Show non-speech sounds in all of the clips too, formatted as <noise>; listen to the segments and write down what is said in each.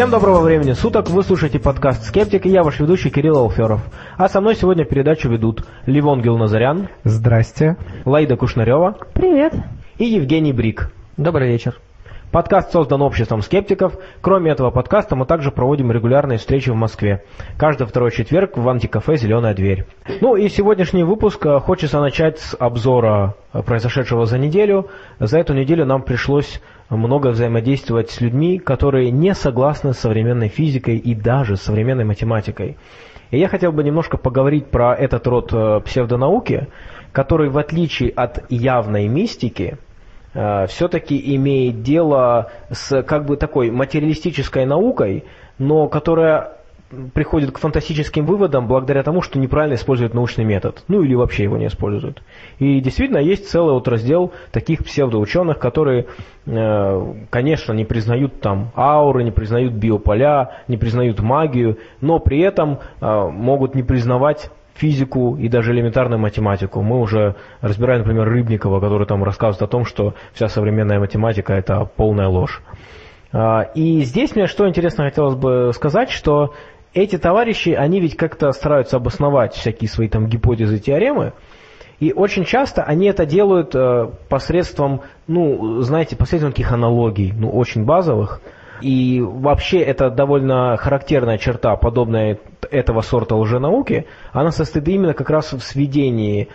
Всем доброго времени суток, вы слушаете подкаст «Скептик» и я ваш ведущий Кирилл Алферов. А со мной сегодня передачу ведут Ливон Гилназарян, Здрасте. Лаида Кушнарева Привет. и Евгений Брик. Добрый вечер. Подкаст создан обществом скептиков. Кроме этого подкаста мы также проводим регулярные встречи в Москве. Каждый второй четверг в антикафе «Зеленая дверь». Ну и сегодняшний выпуск э, хочется начать с обзора э, произошедшего за неделю. За эту неделю нам пришлось много взаимодействовать с людьми, которые не согласны с современной физикой и даже с современной математикой. И я хотел бы немножко поговорить про этот род э, псевдонауки, который в отличие от явной мистики, э, все-таки имеет дело с как бы такой материалистической наукой, но которая приходит к фантастическим выводам благодаря тому, что неправильно использует научный метод, ну или вообще его не используют. И действительно есть целый вот раздел таких псевдоученых, которые, э, конечно, не признают там ауры, не признают биополя, не признают магию, но при этом э, могут не признавать физику и даже элементарную математику. Мы уже разбираем, например, Рыбникова, который там рассказывает о том, что вся современная математика – это полная ложь. А, И здесь мне что интересно хотелось бы сказать, что эти товарищи, они ведь как-то стараются обосновать всякие свои там гипотезы, теоремы, и очень часто они это делают э, посредством, ну, знаете, посредством таких аналогий, ну, очень базовых. И вообще это довольно характерная черта подобная этого сорта лженауки. Она состоит именно как раз в сведении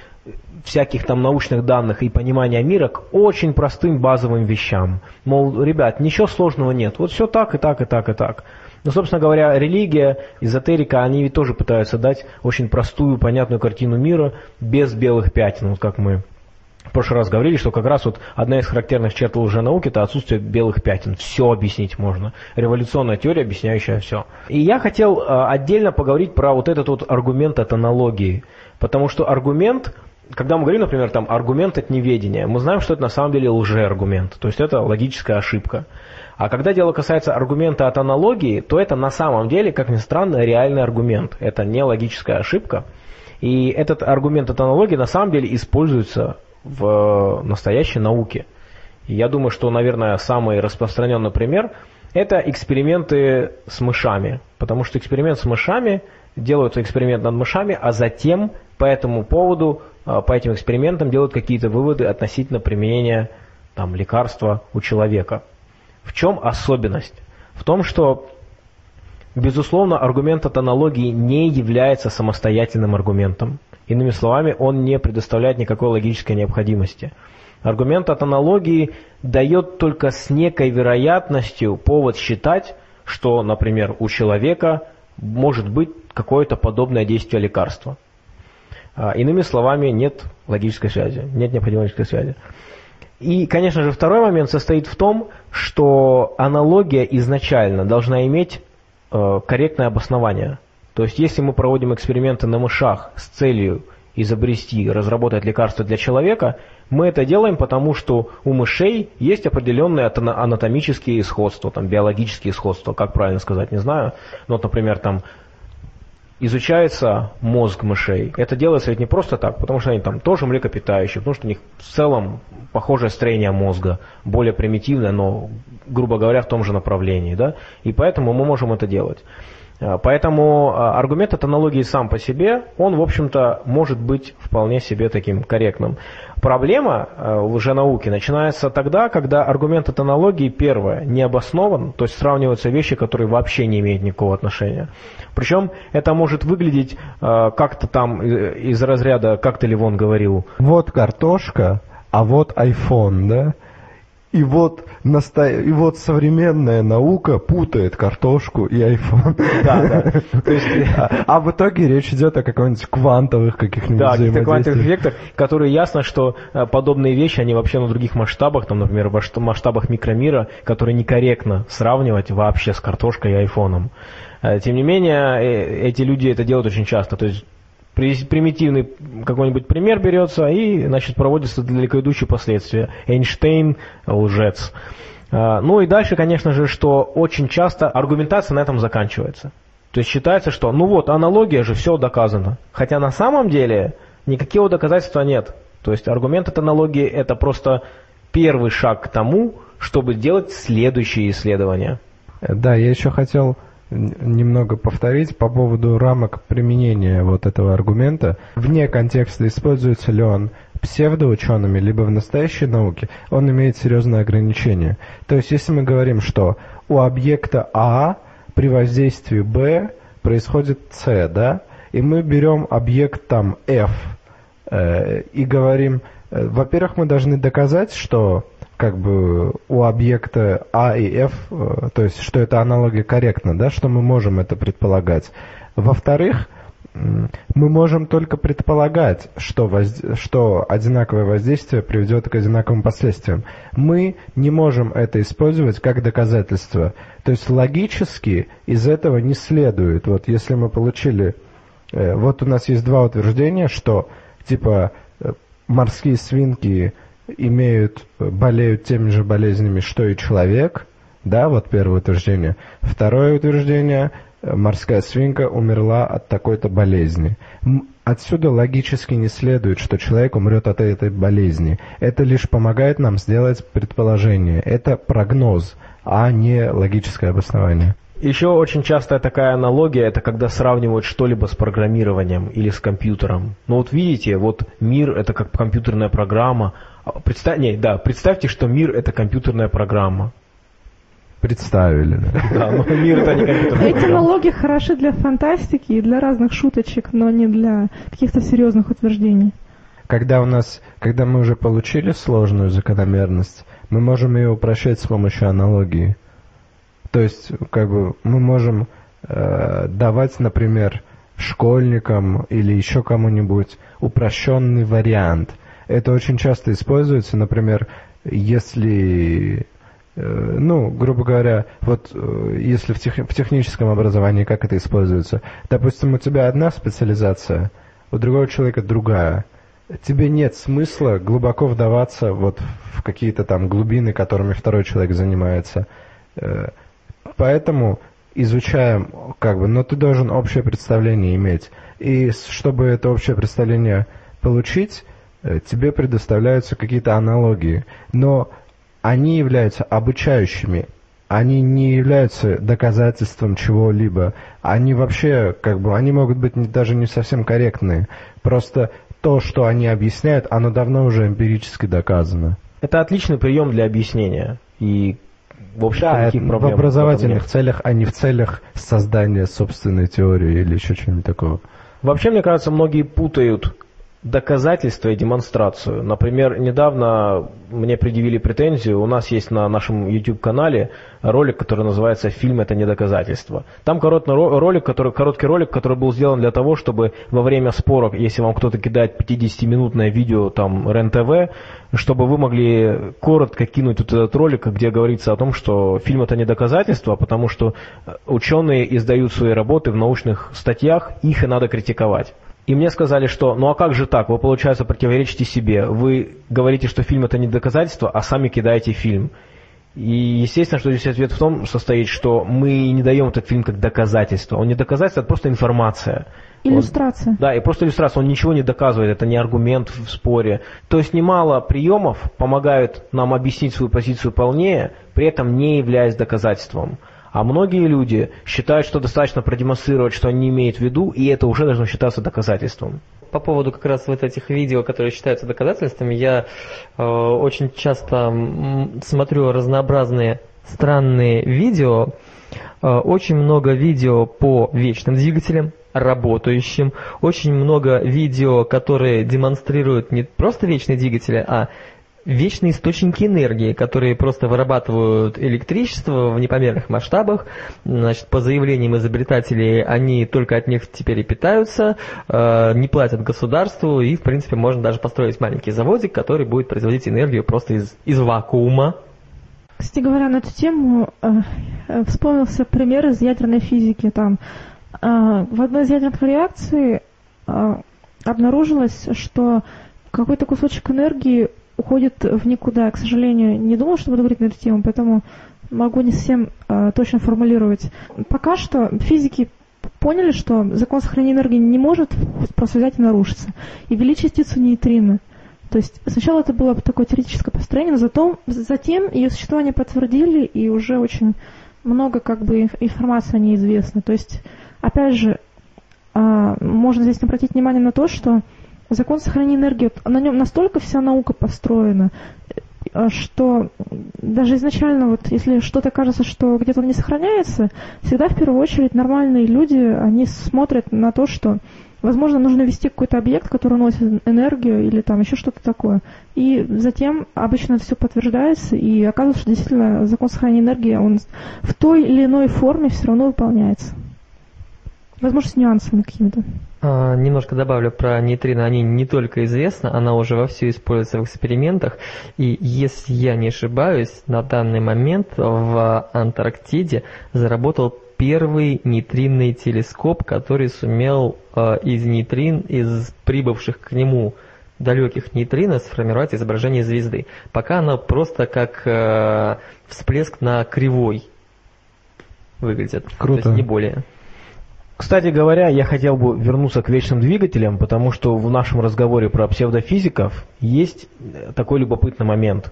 всяких там научных данных и понимания мира к очень простым базовым вещам. Мол, ребят, ничего сложного нет. Вот все так и так и так и так. Ну, собственно говоря, религия, эзотерика, они ведь тоже пытаются дать очень простую, понятную картину мира без белых пятен, вот как мы в прошлый раз говорили, что как раз вот одна из характерных черт лженауки – это отсутствие белых пятен. Все объяснить можно. Революционная теория, объясняющая все. И я хотел э, отдельно поговорить про вот этот вот аргумент от аналогии. Потому что аргумент, когда мы говорим, например, там, аргумент от неведения, мы знаем, что это на самом деле лжеаргумент. То есть это логическая ошибка. А когда дело касается аргумента от аналогии, то это на самом деле, как ни странно, реальный аргумент. Это не логическая ошибка. И этот аргумент от аналогии на самом деле используется в настоящей науке. Я думаю, что, наверное, самый распространенный пример – это эксперименты с мышами. Потому что эксперимент с мышами, делают эксперимент над мышами, а затем по этому поводу, по этим экспериментам делают какие-то выводы относительно применения там, лекарства у человека. В чем особенность? В том, что, безусловно, аргумент от аналогии не является самостоятельным аргументом. Иными словами, он не предоставляет никакой логической необходимости. Аргумент от аналогии дает только с некой вероятностью повод считать, что, например, у человека может быть какое-то подобное действие лекарства. Иными словами, нет логической связи, нет необходимой логической связи. И, конечно же, второй момент состоит в том, что аналогия изначально должна иметь э, корректное обоснование. То есть, если мы проводим эксперименты на мышах с целью изобрести, разработать лекарство для человека, мы это делаем потому, что у мышей есть определенные анатомические сходства, там, биологические сходства, как правильно сказать, не знаю. Ну, вот, например, там изучается мозг мышей. Это делается ведь не просто так, потому что они там тоже млекопитающие, потому что у них в целом похожее строение мозга, более примитивное, но, грубо говоря, в том же направлении. Да? И поэтому мы можем это делать. Поэтому аргумент от аналогии сам по себе, он, в общем-то, может быть вполне себе таким корректным. Проблема в лженауке начинается тогда, когда аргумент от аналогии, первое, не обоснован, то есть сравниваются вещи, которые вообще не имеют никакого отношения. Причем это может выглядеть как-то там из разряда, как ты, Ливон, говорил. Вот картошка, а вот iPhone, да? И вот, наста... и вот современная наука путает картошку и iPhone. Да, да. То есть... <laughs> а, а в итоге речь идет о каких-нибудь квантовых каких-нибудь Да, каких-то квантовых эффектах, которые ясно, что подобные вещи, они вообще на других масштабах, там, например, в масштабах микромира, которые некорректно сравнивать вообще с картошкой и айфоном. Тем не менее, эти люди это делают очень часто. То есть примитивный какой-нибудь пример берется и, значит, проводятся далеко идущие последствия. Эйнштейн лжец. Ну и дальше, конечно же, что очень часто аргументация на этом заканчивается. То есть считается, что ну вот, аналогия же, все доказано. Хотя на самом деле никакого доказательства нет. То есть аргумент от аналогии это просто первый шаг к тому, чтобы делать следующие исследования. Да, я еще хотел немного повторить по поводу рамок применения вот этого аргумента. Вне контекста используется ли он псевдоучеными, либо в настоящей науке, он имеет серьезные ограничения. То есть, если мы говорим, что у объекта А при воздействии Б происходит С, да, и мы берем объект там F э, и говорим, э, во-первых, мы должны доказать, что как бы у объекта А и F, э, то есть что эта аналогия корректна, да, что мы можем это предполагать. Во-вторых, мы можем только предполагать, что, воз... что одинаковое воздействие приведет к одинаковым последствиям. Мы не можем это использовать как доказательство. То есть логически из этого не следует. Вот если мы получили... Э, вот у нас есть два утверждения, что типа э, морские свинки имеют, болеют теми же болезнями, что и человек, да, вот первое утверждение. Второе утверждение, морская свинка умерла от такой-то болезни. Отсюда логически не следует, что человек умрет от этой болезни. Это лишь помогает нам сделать предположение. Это прогноз, а не логическое обоснование. Еще очень частая такая аналогия, это когда сравнивают что-либо с программированием или с компьютером. Ну вот видите, вот мир это как компьютерная программа. Представь, не, да, представьте, что мир это компьютерная программа. Представили, да. Но мир это не компьютерная Эти аналогии хороши для фантастики и для разных шуточек, но не для каких-то серьезных утверждений. Когда у нас, когда мы уже получили сложную закономерность, мы можем ее упрощать с помощью аналогии. То есть, как бы, мы можем э, давать, например, школьникам или еще кому-нибудь упрощенный вариант. Это очень часто используется, например, если, э, ну, грубо говоря, вот э, если в, тех, в техническом образовании как это используется. Допустим, у тебя одна специализация, у другого человека другая. Тебе нет смысла глубоко вдаваться вот в какие-то там глубины, которыми второй человек занимается. Э, Поэтому изучаем, как бы, но ты должен общее представление иметь. И чтобы это общее представление получить, тебе предоставляются какие-то аналогии. Но они являются обучающими, они не являются доказательством чего-либо. Они вообще, как бы, они могут быть не, даже не совсем корректные. Просто то, что они объясняют, оно давно уже эмпирически доказано. Это отличный прием для объяснения. И в общем да, в образовательных в целях, а не в целях создания собственной теории или еще чего-нибудь такого. Вообще, мне кажется, многие путают доказательство и демонстрацию. Например, недавно мне предъявили претензию, у нас есть на нашем YouTube-канале ролик, который называется «Фильм – это не доказательство». Там короткий ролик, который, короткий ролик, который был сделан для того, чтобы во время спора, если вам кто-то кидает 50-минутное видео там РЕН-ТВ, чтобы вы могли коротко кинуть вот этот ролик, где говорится о том, что фильм – это не доказательство, потому что ученые издают свои работы в научных статьях, их и надо критиковать. И мне сказали, что ну а как же так, вы, получается, противоречите себе. Вы говорите, что фильм это не доказательство, а сами кидаете фильм. И естественно, что здесь ответ в том состоит, что мы не даем этот фильм как доказательство. Он не доказательство, это просто информация. Иллюстрация. Он, да, и просто иллюстрация. Он ничего не доказывает, это не аргумент в споре. То есть немало приемов помогают нам объяснить свою позицию полнее, при этом не являясь доказательством. А многие люди считают, что достаточно продемонстрировать, что они имеют в виду, и это уже должно считаться доказательством. По поводу как раз вот этих видео, которые считаются доказательствами, я э, очень часто смотрю разнообразные странные видео. Э, очень много видео по вечным двигателям, работающим. Очень много видео, которые демонстрируют не просто вечные двигатели, а вечные источники энергии, которые просто вырабатывают электричество в непомерных масштабах. Значит, по заявлениям изобретателей, они только от них теперь и питаются, э, не платят государству, и, в принципе, можно даже построить маленький заводик, который будет производить энергию просто из, из вакуума. Кстати говоря, на эту тему э, э вспомнился пример из ядерной физики. Там, э, в одной из ядерных реакций э, обнаружилось, что какой-то кусочек энергии уходит в никуда. К сожалению, не думала, что буду говорить на эту тему, поэтому могу не совсем э, точно формулировать. Пока что физики поняли, что закон сохранения энергии не может просто взять и нарушиться. И ввели частицу нейтрино. То есть сначала это было такое теоретическое построение, но затем, затем ее существование подтвердили и уже очень много как бы инф- информации неизвестно. То есть, опять же, а, можно здесь обратить внимание на то, что закон сохранения энергии, на нем настолько вся наука построена, э, что даже изначально, вот если что-то кажется, что где-то он не сохраняется, всегда в первую очередь нормальные люди, они смотрят на то, что Возможно, нужно ввести какой-то объект, который носит энергию или там еще что-то такое. И затем обычно все подтверждается, и оказывается, что действительно закон сохранения энергии, он в той или иной форме все равно выполняется. Возможно, с нюансами какими-то. А, немножко добавлю про нейтрино. Они не только известны, она уже вовсю используется в экспериментах. И если я не ошибаюсь, на данный момент в Антарктиде заработал первый нейтринный телескоп, который сумел э, из нейтрин, из прибывших к нему далеких нейтрино сформировать изображение звезды. Пока оно просто как э, всплеск на кривой выглядит. Круто. То есть не более. Кстати говоря, я хотел бы вернуться к вечным двигателям, потому что в нашем разговоре про псевдофизиков есть такой любопытный момент.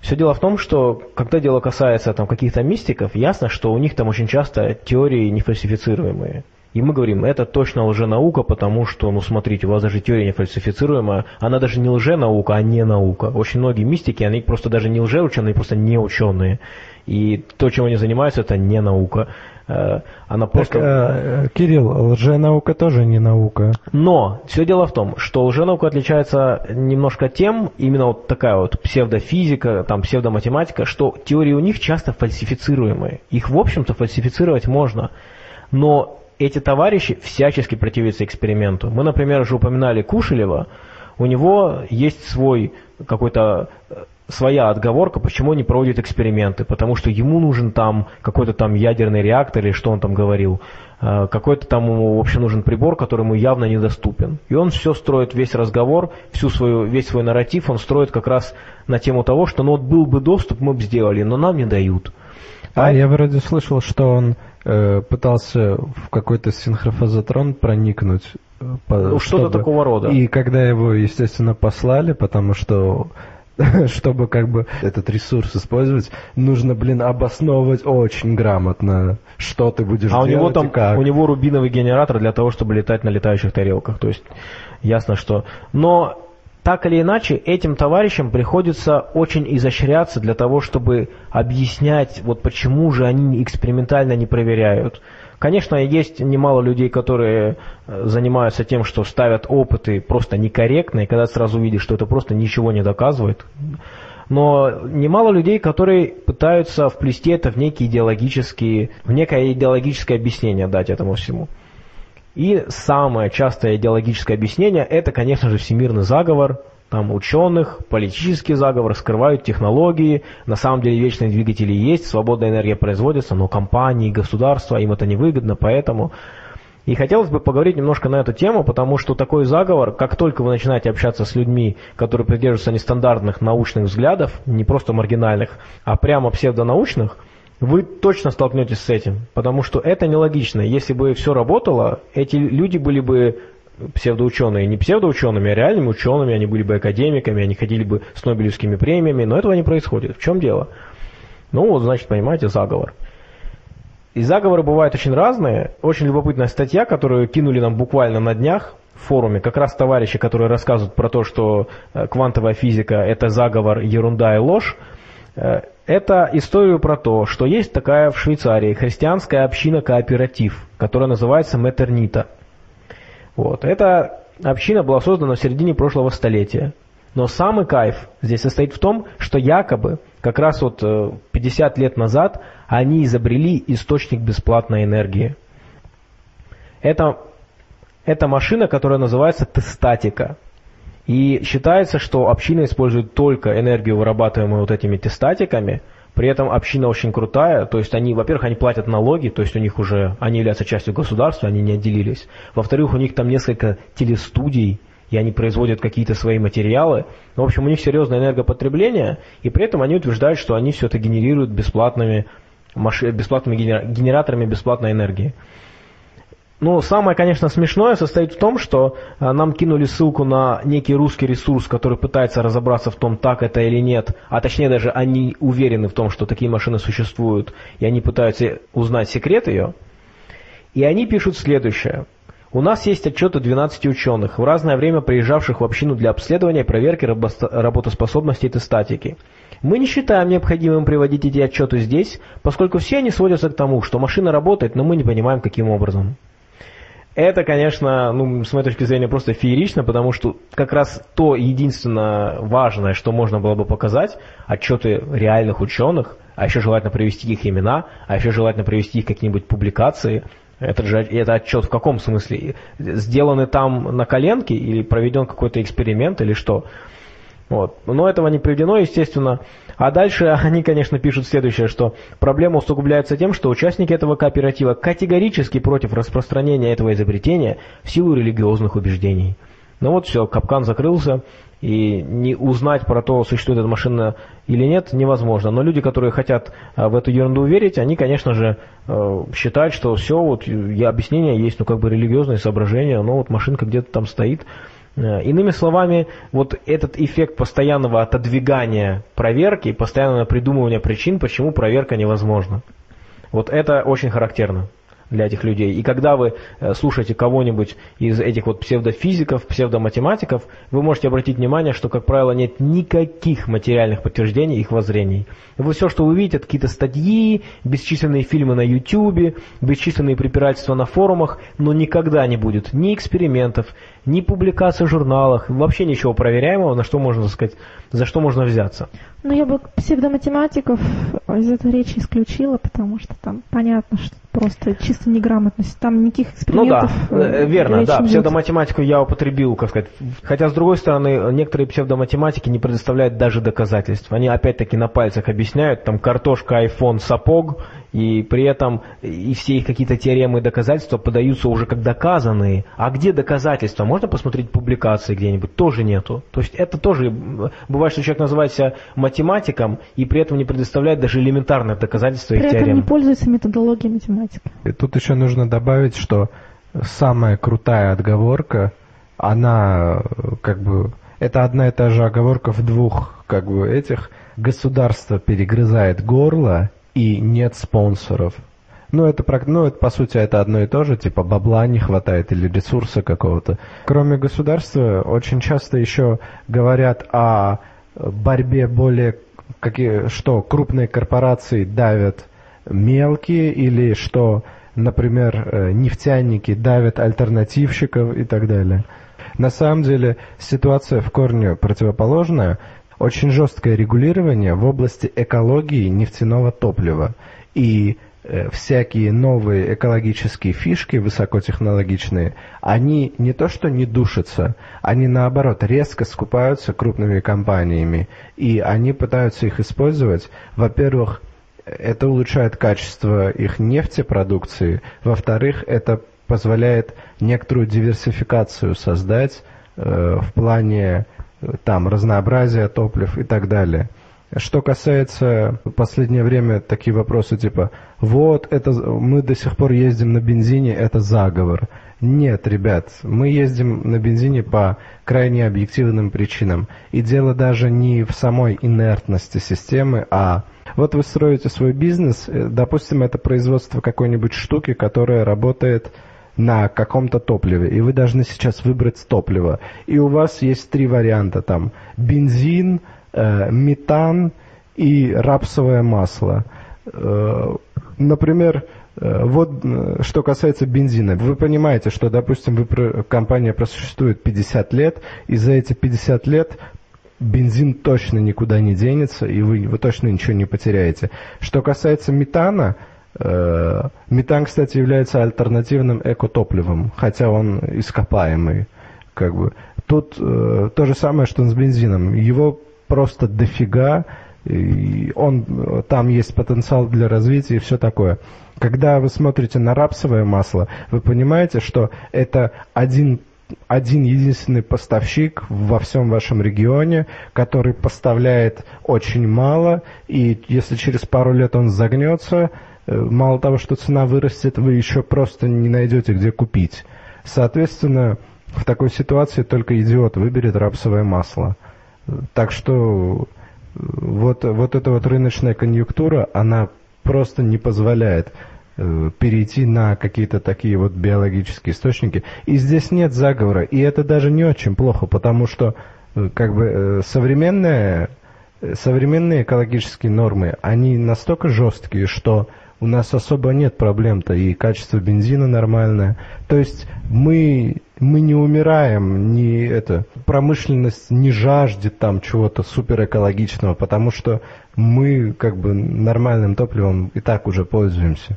Все дело в том, что когда дело касается там каких-то мистиков, ясно, что у них там очень часто теории нефальсифицируемые. И мы говорим, это точно лженаука, потому что, ну смотрите, у вас даже теория нефальсифицируемая, она даже не лженаука, а не наука. Очень многие мистики, они просто даже не лжеученые, они просто не ученые. И то, чем они занимаются, это не наука. Э, Она просто... Так, э, Кирилл, лженаука тоже не наука. Но все дело в том, что лженаука отличается немножко тем, именно вот такая вот псевдофизика, там псевдоматематика, что теории у них часто фальсифицируемые. Их, в общем-то, фальсифицировать можно. Но эти товарищи всячески противятся эксперименту. Мы, например, уже упоминали Кушелева, у него есть свой какой-то э, своя отговорка, почему он не проводит эксперименты, потому что ему нужен там какой-то там ядерный реактор или что он там говорил, э, какой-то там ему вообще нужен прибор, который ему явно недоступен. И он все строит, весь разговор, всю свою, весь свой нарратив он строит как раз на тему того, что ну вот был бы доступ, мы бы сделали, но нам не дают. А, я вроде слышал, что он э, пытался в какой-то синхрофазотрон проникнуть. э, по- Ну, что-то такого рода. И когда его, естественно, послали, потому что <laughs> чтобы как бы этот ресурс использовать, нужно, блин, обосновывать очень грамотно, что ты будешь А у делать него и там, как. у него рубиновый генератор для того, чтобы летать на летающих тарелках. То есть ясно, что... Но так или иначе, этим товарищам приходится очень изощряться для того, чтобы объяснять, вот почему же они экспериментально не проверяют. Конечно, есть немало людей, которые э, занимаются тем, что ставят опыты просто некорректно, и когда сразу видишь, что это просто ничего не доказывает. Но немало людей, которые пытаются вплести это в некие идеологические, в некое идеологическое объяснение дать этому всему. И самое частое идеологическое объяснение – это, конечно же, всемирный заговор, там ученых, политический заговор, скрывают технологии, на самом деле вечные двигатели есть, свободная энергия производится, но компании, государства, им это невыгодно, поэтому... И хотелось бы поговорить немножко на эту тему, потому что такой заговор, как только вы начинаете общаться с людьми, которые придерживаются нестандартных научных взглядов, не просто маргинальных, а прямо псевдонаучных, вы точно столкнетесь с этим, потому что это нелогично. Если бы все работало, эти люди были бы псевдоученые, не псевдоучеными, а реальными учеными, они были бы академиками, они ходили бы с Нобелевскими премиями, но этого не происходит. В чем дело? Ну, вот, значит, понимаете, заговор. И заговоры бывают очень разные. Очень любопытная статья, которую кинули нам буквально на днях в форуме. Как раз товарищи, которые рассказывают про то, что э, квантовая физика – это заговор, ерунда и ложь. Э, Это историю про то, что есть такая в Швейцарии христианская община-кооператив, которая называется Метернита. Вот. Эта община была создана в середине прошлого столетия. Но самый кайф здесь состоит в том, что якобы как раз вот э, 50 лет назад они изобрели источник бесплатной энергии. Это, это машина, которая называется тестатика. И считается, что община использует только энергию, вырабатываемую вот этими тестатиками. При этом община очень крутая, то есть они, во-первых, они платят налоги, то есть у них уже, они являются частью государства, они не отделились. Во-вторых, у них там несколько телестудий, и они производят какие-то свои материалы. В общем, у них серьезное энергопотребление, и при этом они утверждают, что они все это генерируют бесплатными, бесплатными генера- генераторами бесплатной энергии. Ну, самое, конечно, смешное состоит в том, что а, нам кинули ссылку на некий русский ресурс, который пытается разобраться в том, так это или нет, а точнее даже они уверены в том, что такие машины существуют, и они пытаются узнать секрет ее. И они пишут следующее. У нас есть отчеты 12 ученых, в разное время приезжавших в общину для обследования и проверки работоспособности этой статики. Мы не считаем необходимым приводить эти отчеты здесь, поскольку все они сводятся к тому, что машина работает, но мы не понимаем, каким образом. Это, конечно, ну, с моей точки зрения, просто феерично, потому что как раз то единственное важное, что можно было бы показать, отчеты реальных ученых, а еще желательно привести их имена, а еще желательно привести их какие-нибудь публикации. Это же это отчет в каком смысле? Сделаны там на коленке или проведен какой-то эксперимент или что? Вот. Но этого не приведено, естественно. А дальше <laughs> они, конечно, пишут следующее, что проблема усугубляется тем, что участники этого кооператива категорически против распространения этого изобретения в силу религиозных убеждений. Ну вот все, капкан закрылся, и не узнать про то, существует эта машина или нет, невозможно. Но люди, которые хотят а, в эту ерунду верить, они, конечно же, э, считают, что все, вот я, объяснение есть, ну как бы религиозные соображения, но вот машинка где-то там стоит, иными словами, вот этот эффект постоянного отодвигания проверки, постоянного придумывания причин, почему проверка невозможна. Вот это очень характерно для этих людей. И когда вы э, слушаете кого-нибудь из этих вот псевдофизиков, псевдоматематиков, вы можете обратить внимание, что, как правило, нет никаких материальных подтверждений их воззрений. Вы все, что увидите, какие-то статьи, бесчисленные фильмы на YouTube, бесчисленные препирательства на форумах, но никогда не будет ни экспериментов, ни публикаций в журналах, вообще ничего проверяемого, на что можно сказать, за что можно взяться. Ну, я бы псевдоматематиков из этой речи исключила, потому что там понятно, что просто чисто неграмотность. Там никаких экспериментов. Ну да, э, верно, да, псевдоматематику я употребил, как сказать. Хотя, с другой стороны, некоторые псевдоматематики не предоставляют даже доказательств. Они опять-таки на пальцах объясняют, там картошка, iPhone, сапог, и при этом и все их какие-то теоремы и доказательства подаются уже как доказанные. А где доказательства? Можно посмотреть публикации где-нибудь? Тоже нету. То есть это тоже, бывает, что человек называет себя математиком и при этом не предоставляет даже элементарных доказательств при теорем. При этом не пользуется методологией математики. И тут еще нужно добавить, что самая крутая отговорка, она как бы... Это одна и та же оговорка в двух как бы этих. Государство перегрызает горло и нет спонсоров. Ну это, ну, это, по сути, это одно и то же, типа бабла не хватает или ресурса какого-то. Кроме государства, очень часто еще говорят о борьбе более, какие, что крупные корпорации давят мелкие, или что, например, э, нефтяники давят альтернативщиков и так далее. На самом деле ситуация в корне противоположная – очень жесткое регулирование в области экологии нефтяного топлива. И э, всякие новые экологические фишки высокотехнологичные, они не то что не душатся, они наоборот резко скупаются крупными компаниями, и они пытаются их использовать, во-первых, это улучшает качество их нефтепродукции, во-вторых, это позволяет некоторую диверсификацию создать э, в плане там разнообразие топлив и так далее. Что касается в последнее время такие вопросы типа «Вот, это мы до сих пор ездим на бензине, это заговор». Нет, ребят, мы ездим на бензине по крайне объективным причинам. И дело даже не в самой инертности системы, а вот вы строите свой бизнес, э, допустим, это производство какой-нибудь штуки, которая работает на каком-то топливе, и вы должны сейчас выбрать топливо. И у вас есть три варианта там. Бензин, э, метан и рапсовое масло. Э, например, э, вот э, что касается бензина. Вы понимаете, что, допустим, вы, компания просуществует 50 лет, и за эти 50 лет бензин точно никуда не денется, и вы, вы точно ничего не потеряете. Что касается метана, метан, кстати, является альтернативным экотопливом, хотя он ископаемый. Как бы. Тут э, то же самое, что с бензином. Его просто дофига, и он, там есть потенциал для развития и все такое. Когда вы смотрите на рапсовое масло, вы понимаете, что это один один единственный поставщик во всем вашем регионе, который поставляет очень мало, и если через пару лет он загнется, э, мало того, что цена вырастет, вы еще просто не найдете, где купить. Соответственно, в такой ситуации только идиот выберет рапсовое масло. Так что э, вот, вот эта вот рыночная конъюнктура, она просто не позволяет э, перейти на какие-то такие вот биологические источники. И здесь нет заговора. И это даже не очень плохо, потому что э, как бы современные, современные экологические нормы, они настолько жесткие, что у нас особо нет проблем-то, и качество бензина нормальное. То есть мы, мы не умираем, не это, промышленность не жаждет там чего-то супер экологичного, потому что мы как бы нормальным топливом и так уже пользуемся.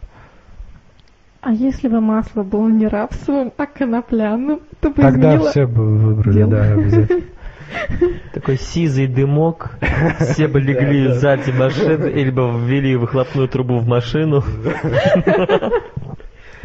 А если бы масло было не рапсовым, а конопляным, то бы Тогда изменило... все бы выбрали, дело. да, обязательно. Такой сизый дымок, все бы легли сзади машины, или бы ввели выхлопную трубу в машину.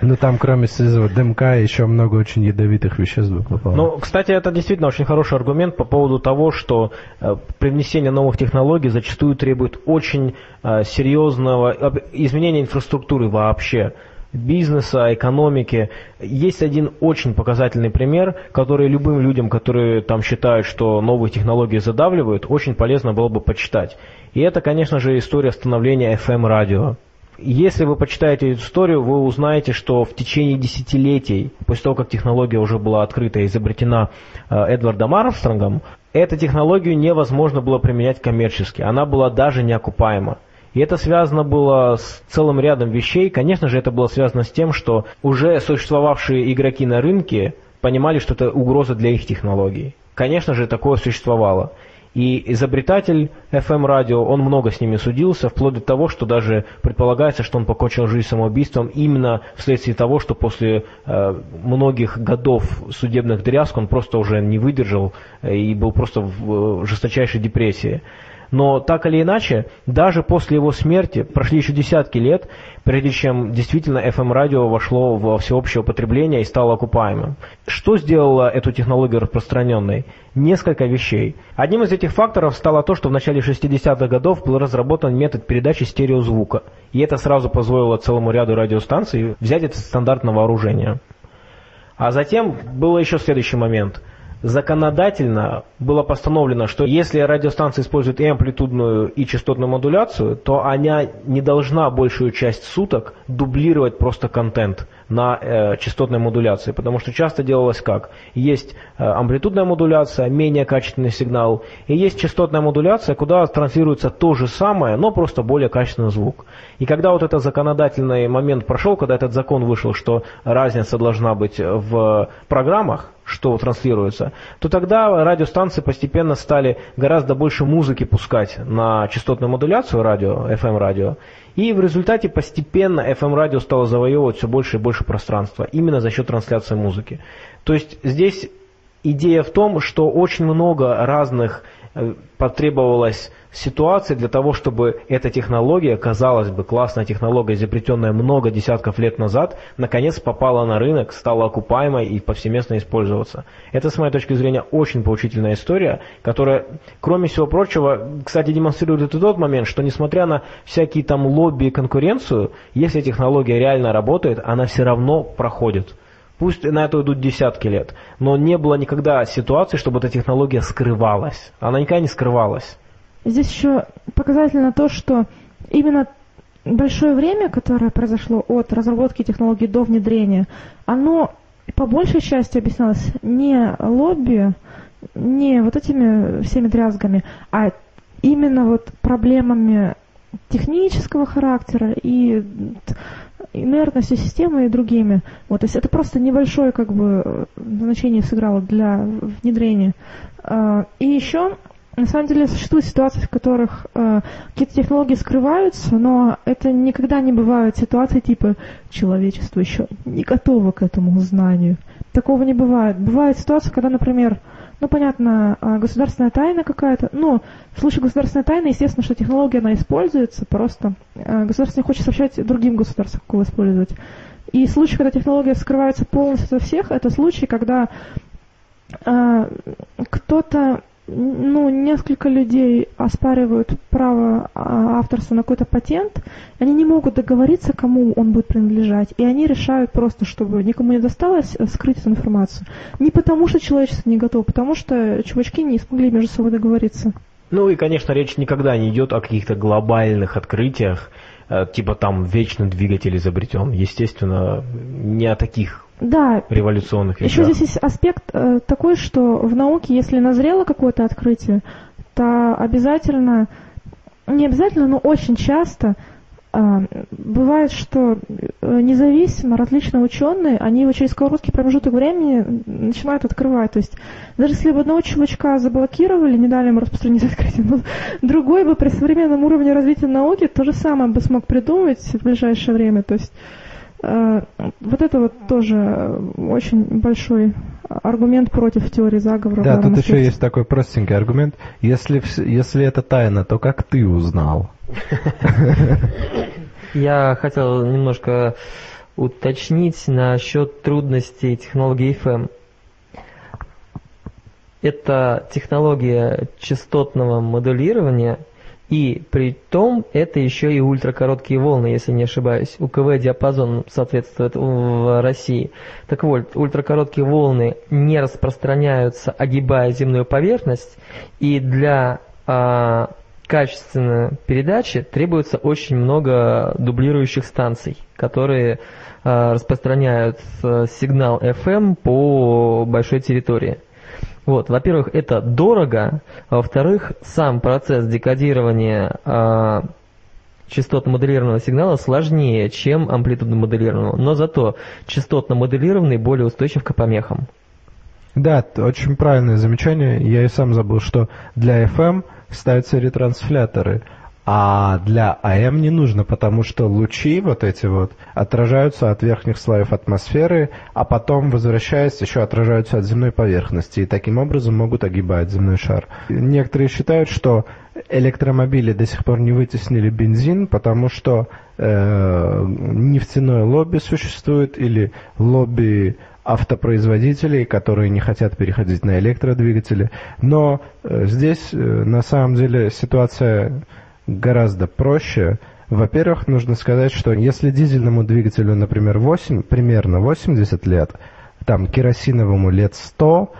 Ну там кроме сизого дымка еще много очень ядовитых веществ бы попало. Ну, кстати, это действительно очень хороший аргумент по поводу того, что э, привнесение новых технологий зачастую требует очень э, серьезного изменения инфраструктуры вообще бизнеса, экономики. Есть один очень показательный пример, который любым людям, которые там считают, что новые технологии задавливают, очень полезно было бы почитать. И это, конечно же, история становления FM-радио. Если вы почитаете эту историю, вы узнаете, что в течение десятилетий, после того, как технология уже была открыта и изобретена э, Эдвардом Армстронгом, эту технологию невозможно было применять коммерчески. Она была даже неокупаема. И это связано было с целым рядом вещей. Конечно же, это было связано с тем, что уже существовавшие игроки на рынке понимали, что это угроза для их технологий. Конечно же, такое существовало. И изобретатель FM-радио, он много с ними судился, вплоть до того, что даже предполагается, что он покончил жизнь самоубийством именно вследствие того, что после э, многих годов судебных дрязг он просто уже не выдержал э, и был просто в э, жесточайшей депрессии. Но так или иначе, даже после его смерти прошли еще десятки лет, прежде чем действительно FM-радио вошло во всеобщее употребление и стало окупаемым. Что сделало эту технологию распространенной? Несколько вещей. Одним из этих факторов стало то, что в начале 60-х годов был разработан метод передачи стереозвука. И это сразу позволило целому ряду радиостанций взять этот стандарт на вооружение. А затем был еще следующий момент – законодательно было постановлено, что если радиостанция использует и амплитудную, и частотную модуляцию, то она не должна большую часть суток дублировать просто контент на э, частотной модуляции, потому что часто делалось как? Есть э, амплитудная модуляция, менее качественный сигнал, и есть частотная модуляция, куда транслируется то же самое, но просто более качественный звук. И когда вот этот законодательный момент прошел, когда этот закон вышел, что разница должна быть в программах, что транслируется, то тогда радиостанции постепенно стали гораздо больше музыки пускать на частотную модуляцию радио, FM-радио, и в результате постепенно FM-радио стало завоевывать все больше и больше пространства, именно за счет трансляции музыки. То есть здесь идея в том, что очень много разных э, потребовалось ситуаций для того, чтобы эта технология, казалось бы, классная технология, изобретенная много десятков лет назад, наконец попала на рынок, стала окупаемой и повсеместно использоваться. Это, с моей точки зрения, очень поучительная история, которая, кроме всего прочего, кстати, демонстрирует и тот момент, что несмотря на всякие там лобби и конкуренцию, если технология реально работает, она все равно проходит. Пусть на это идут десятки лет, но не было никогда ситуации, чтобы эта технология скрывалась. Она никогда не скрывалась. Здесь еще показательно то, что именно большое время, которое произошло от разработки технологии до внедрения, оно по большей части объяснялось не лобби, не вот этими всеми дрязгами, а именно вот проблемами технического характера и инертностью системы и другими. Вот, то есть это просто небольшое как бы значение сыграло для внедрения. А, И еще на самом деле существуют ситуации, в которых э, какие-то технологии скрываются, но это никогда не бывают ситуации типа человечество еще не готово к этому знанию. Такого не бывает. Бывают ситуации, когда, например, ну, понятно, а, государственная тайна какая-то. Ну, в случае государственной тайны, естественно, что технология, она используется, просто э, государство не хочет сообщать другим государствам, как его использовать. И случай, когда технология скрывается полностью от всех, это случай, когда э, кто-то ну, несколько людей оспаривают право а, авторства на какой-то патент, они не могут договориться, кому он будет принадлежать, и они решают просто, чтобы никому не досталось, э, скрыть эту информацию. Не потому, что человечество не готово, потому что чувачки не смогли между собой договориться. Ну и, конечно, речь никогда не идет о каких-то глобальных открытиях, э, типа там вечный двигатель изобретен. Естественно, не о таких да. революционных вещах. Еще здесь есть аспект э, такой, что в науке, если назрело какое-то открытие, то обязательно, не обязательно, но очень часто э, бывает, что э, независимо различные ученые, они его через короткий промежуток времени начинают открывать. То есть даже если бы одного чувачка заблокировали, не дали ему распространить открытие, но другой бы при современном уровне развития науки то же самое бы смог придумать в ближайшее время. То есть вот это вот тоже очень большой аргумент против теории заговора. Да, тут еще есть такой простенький аргумент. Если, если это тайна, то как ты узнал? <laughs> Я хотел немножко уточнить насчет трудностей технологии FM. Это технология частотного моделирования – и при том это еще и ультракороткие волны, если не ошибаюсь. УКВ диапазон соответствует в России. Так вот, ультракороткие волны не распространяются, огибая земную поверхность, и для а, качественной передачи требуется очень много дублирующих станций, которые а, распространяют а, сигнал FM по большой территории. Вот, во-первых, это дорого, а во-вторых, сам процесс декодирования э, частотно-моделированного сигнала сложнее, чем амплитудно-моделированного, но зато частотно-моделированный более устойчив к помехам. Да, очень правильное замечание. Я и сам забыл, что для FM ставятся ретрансляторы, а для АМ не нужно, потому что лучи вот эти вот отражаются от верхних слоев атмосферы, а потом, возвращаясь, еще отражаются от земной поверхности, и таким образом могут огибать земной шар. Некоторые считают, что электромобили до сих пор не вытеснили бензин, потому что э, нефтяное лобби существует или лобби автопроизводителей, которые не хотят переходить на электродвигатели. Но э, здесь э, на самом деле ситуация гораздо проще. Во-первых, нужно сказать, что если дизельному двигателю, например, 8, примерно 80 лет, там керосиновому лет 100,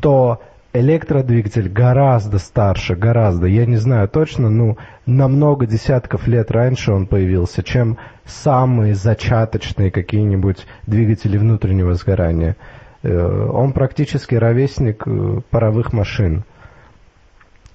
то электродвигатель гораздо старше, гораздо, я не знаю точно, ну, на много десятков лет раньше он появился, чем самые зачаточные какие-нибудь двигатели внутреннего сгорания. Э, он практически ровесник э, паровых машин.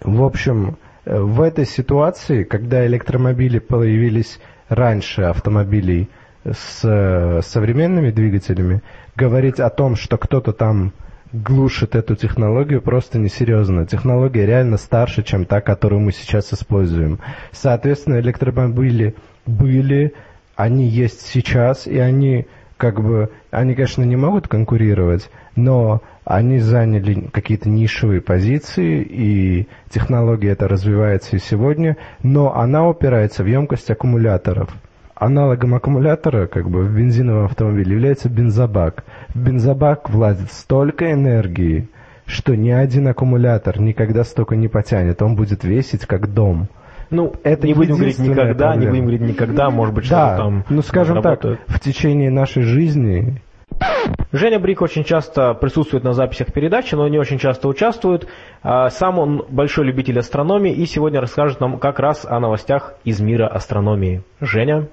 В общем, в этой ситуации, когда электромобили появились раньше автомобилей с э, современными двигателями, говорить о том, что кто-то там глушит эту технологию, просто несерьезно. Технология реально старше, чем та, которую мы сейчас используем. Соответственно, электромобили были, они есть сейчас, и они как бы, они, конечно, не могут конкурировать, но они заняли какие-то нишевые позиции, и технология эта развивается и сегодня, но она упирается в емкость аккумуляторов. Аналогом аккумулятора, как бы в бензиновом автомобиле, является бензобак. В бензобак влазит столько энергии, что ни один аккумулятор никогда столько не потянет. Он будет весить как дом. Ну, это не будем говорить никогда, проблема. не будем говорить никогда, может быть, да, что-то там. Ну, скажем работает. так, в течение нашей жизни Женя Брик очень часто присутствует на записях передачи, но не очень часто участвует. А, сам он большой любитель астрономии и сегодня расскажет нам как раз о новостях из мира астрономии. Женя?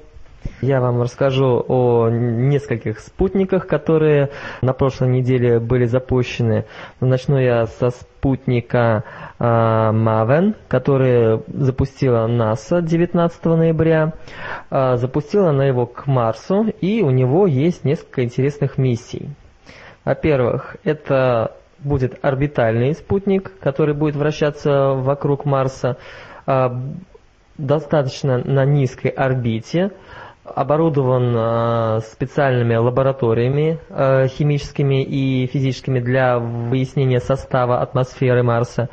Я вам расскажу о нескольких спутниках, которые на прошлой неделе были запущены. Начну я со спутника э, Maven, который запустила НАСА 19 ноября. Э, запустила она его к Марсу, и у него есть несколько интересных миссий. Во-первых, это будет орбитальный спутник, который будет вращаться вокруг Марса э, достаточно на низкой орбите, оборудован э, специальными лабораториями э, химическими и физическими для выяснения состава атмосферы Марса.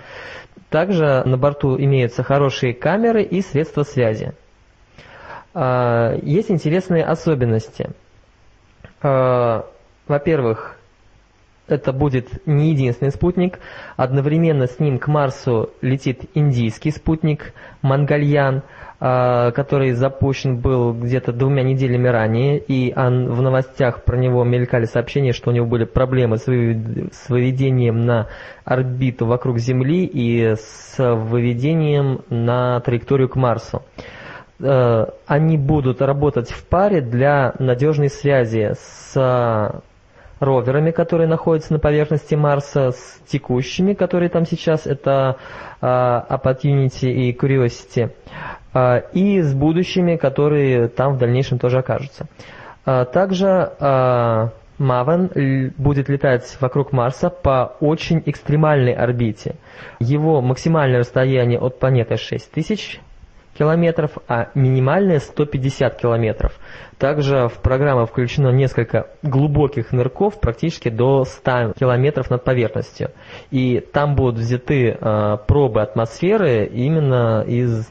Также на борту имеются хорошие камеры и средства связи. Э, есть интересные особенности. Во-первых, это будет не единственный спутник. Одновременно с ним к Марсу летит индийский спутник Мангальян, а, который запущен был где-то двумя неделями ранее, и в новостях про него мелькали сообщения, что у него были проблемы с выведением на орбиту вокруг Земли и с выведением на траекторию к Марсу. Э, они будут работать в паре для надежной связи с роверами, которые находятся на поверхности Марса, с текущими, которые там сейчас, это uh, Opportunity и Curiosity, uh, и с будущими, которые там в дальнейшем тоже окажутся. Uh, также Maven будет летать вокруг Марса по очень экстремальной орбите. Его максимальное расстояние от планеты 6000 километров, а минимальная 150 километров. Также в программу включено несколько глубоких нырков, практически до 100 километров над поверхностью. И там будут взяты э, пробы атмосферы именно из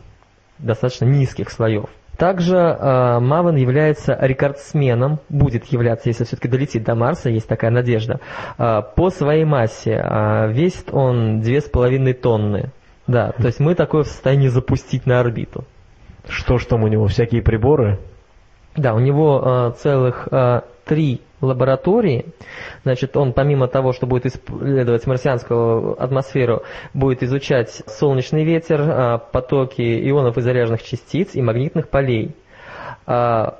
достаточно низких слоев. Также э, Мавен является рекордсменом, будет являться, если все-таки долетит до Марса, есть такая надежда, э, по своей массе. Э, весит он 2,5 тонны. Да, то есть мы такое в состоянии запустить на орбиту. Что ж там у него, всякие приборы? Да, у него э, целых э, три лаборатории. Значит, он помимо того, что будет исследовать марсианскую атмосферу, будет изучать солнечный ветер, э, потоки ионов и заряженных частиц и магнитных полей. Э,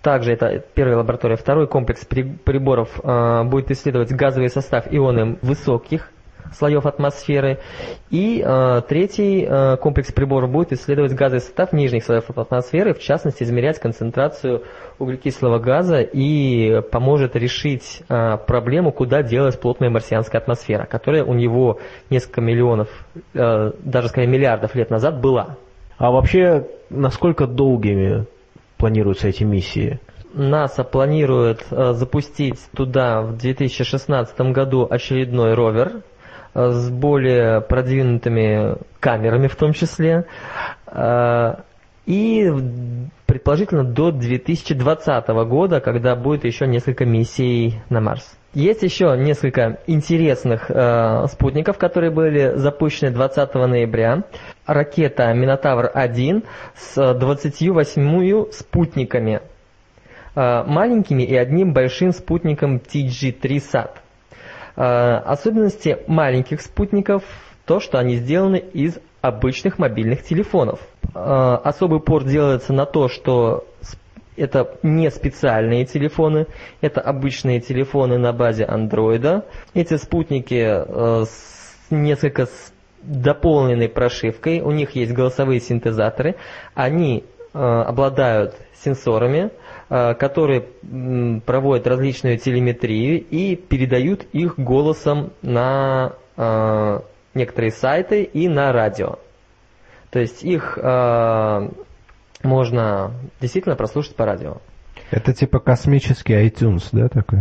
также это первая лаборатория. Второй комплекс приборов э, будет исследовать газовый состав ионы высоких слоев атмосферы. И э, третий э, комплекс приборов будет исследовать газовый состав нижних слоев атмосферы, в частности измерять концентрацию углекислого газа и поможет решить э, проблему, куда делась плотная марсианская атмосфера, которая у него несколько миллионов, э, даже скорее миллиардов лет назад была. А вообще, насколько долгими планируются эти миссии? НАСА планирует э, запустить туда в 2016 году очередной ровер с более продвинутыми камерами в том числе. Э, и предположительно до 2020 года, когда будет еще несколько миссий на Марс. Есть еще несколько интересных э, спутников, которые были запущены 20 ноября. Ракета Минотавр-1 с 28 спутниками, э, маленькими и одним большим спутником TG-3SAT. Э, особенности маленьких спутников то, что они сделаны из обычных мобильных телефонов. Э, особый упор делается на то, что это не специальные телефоны, это обычные телефоны на базе андроида. Эти спутники э, с несколько с дополненной прошивкой, у них есть голосовые синтезаторы, они обладают сенсорами, Э, которые проводят различную телеметрию и передают их голосом на э, некоторые сайты и на радио. То есть их э, можно действительно прослушать по радио. Это типа космический iTunes, да, такой?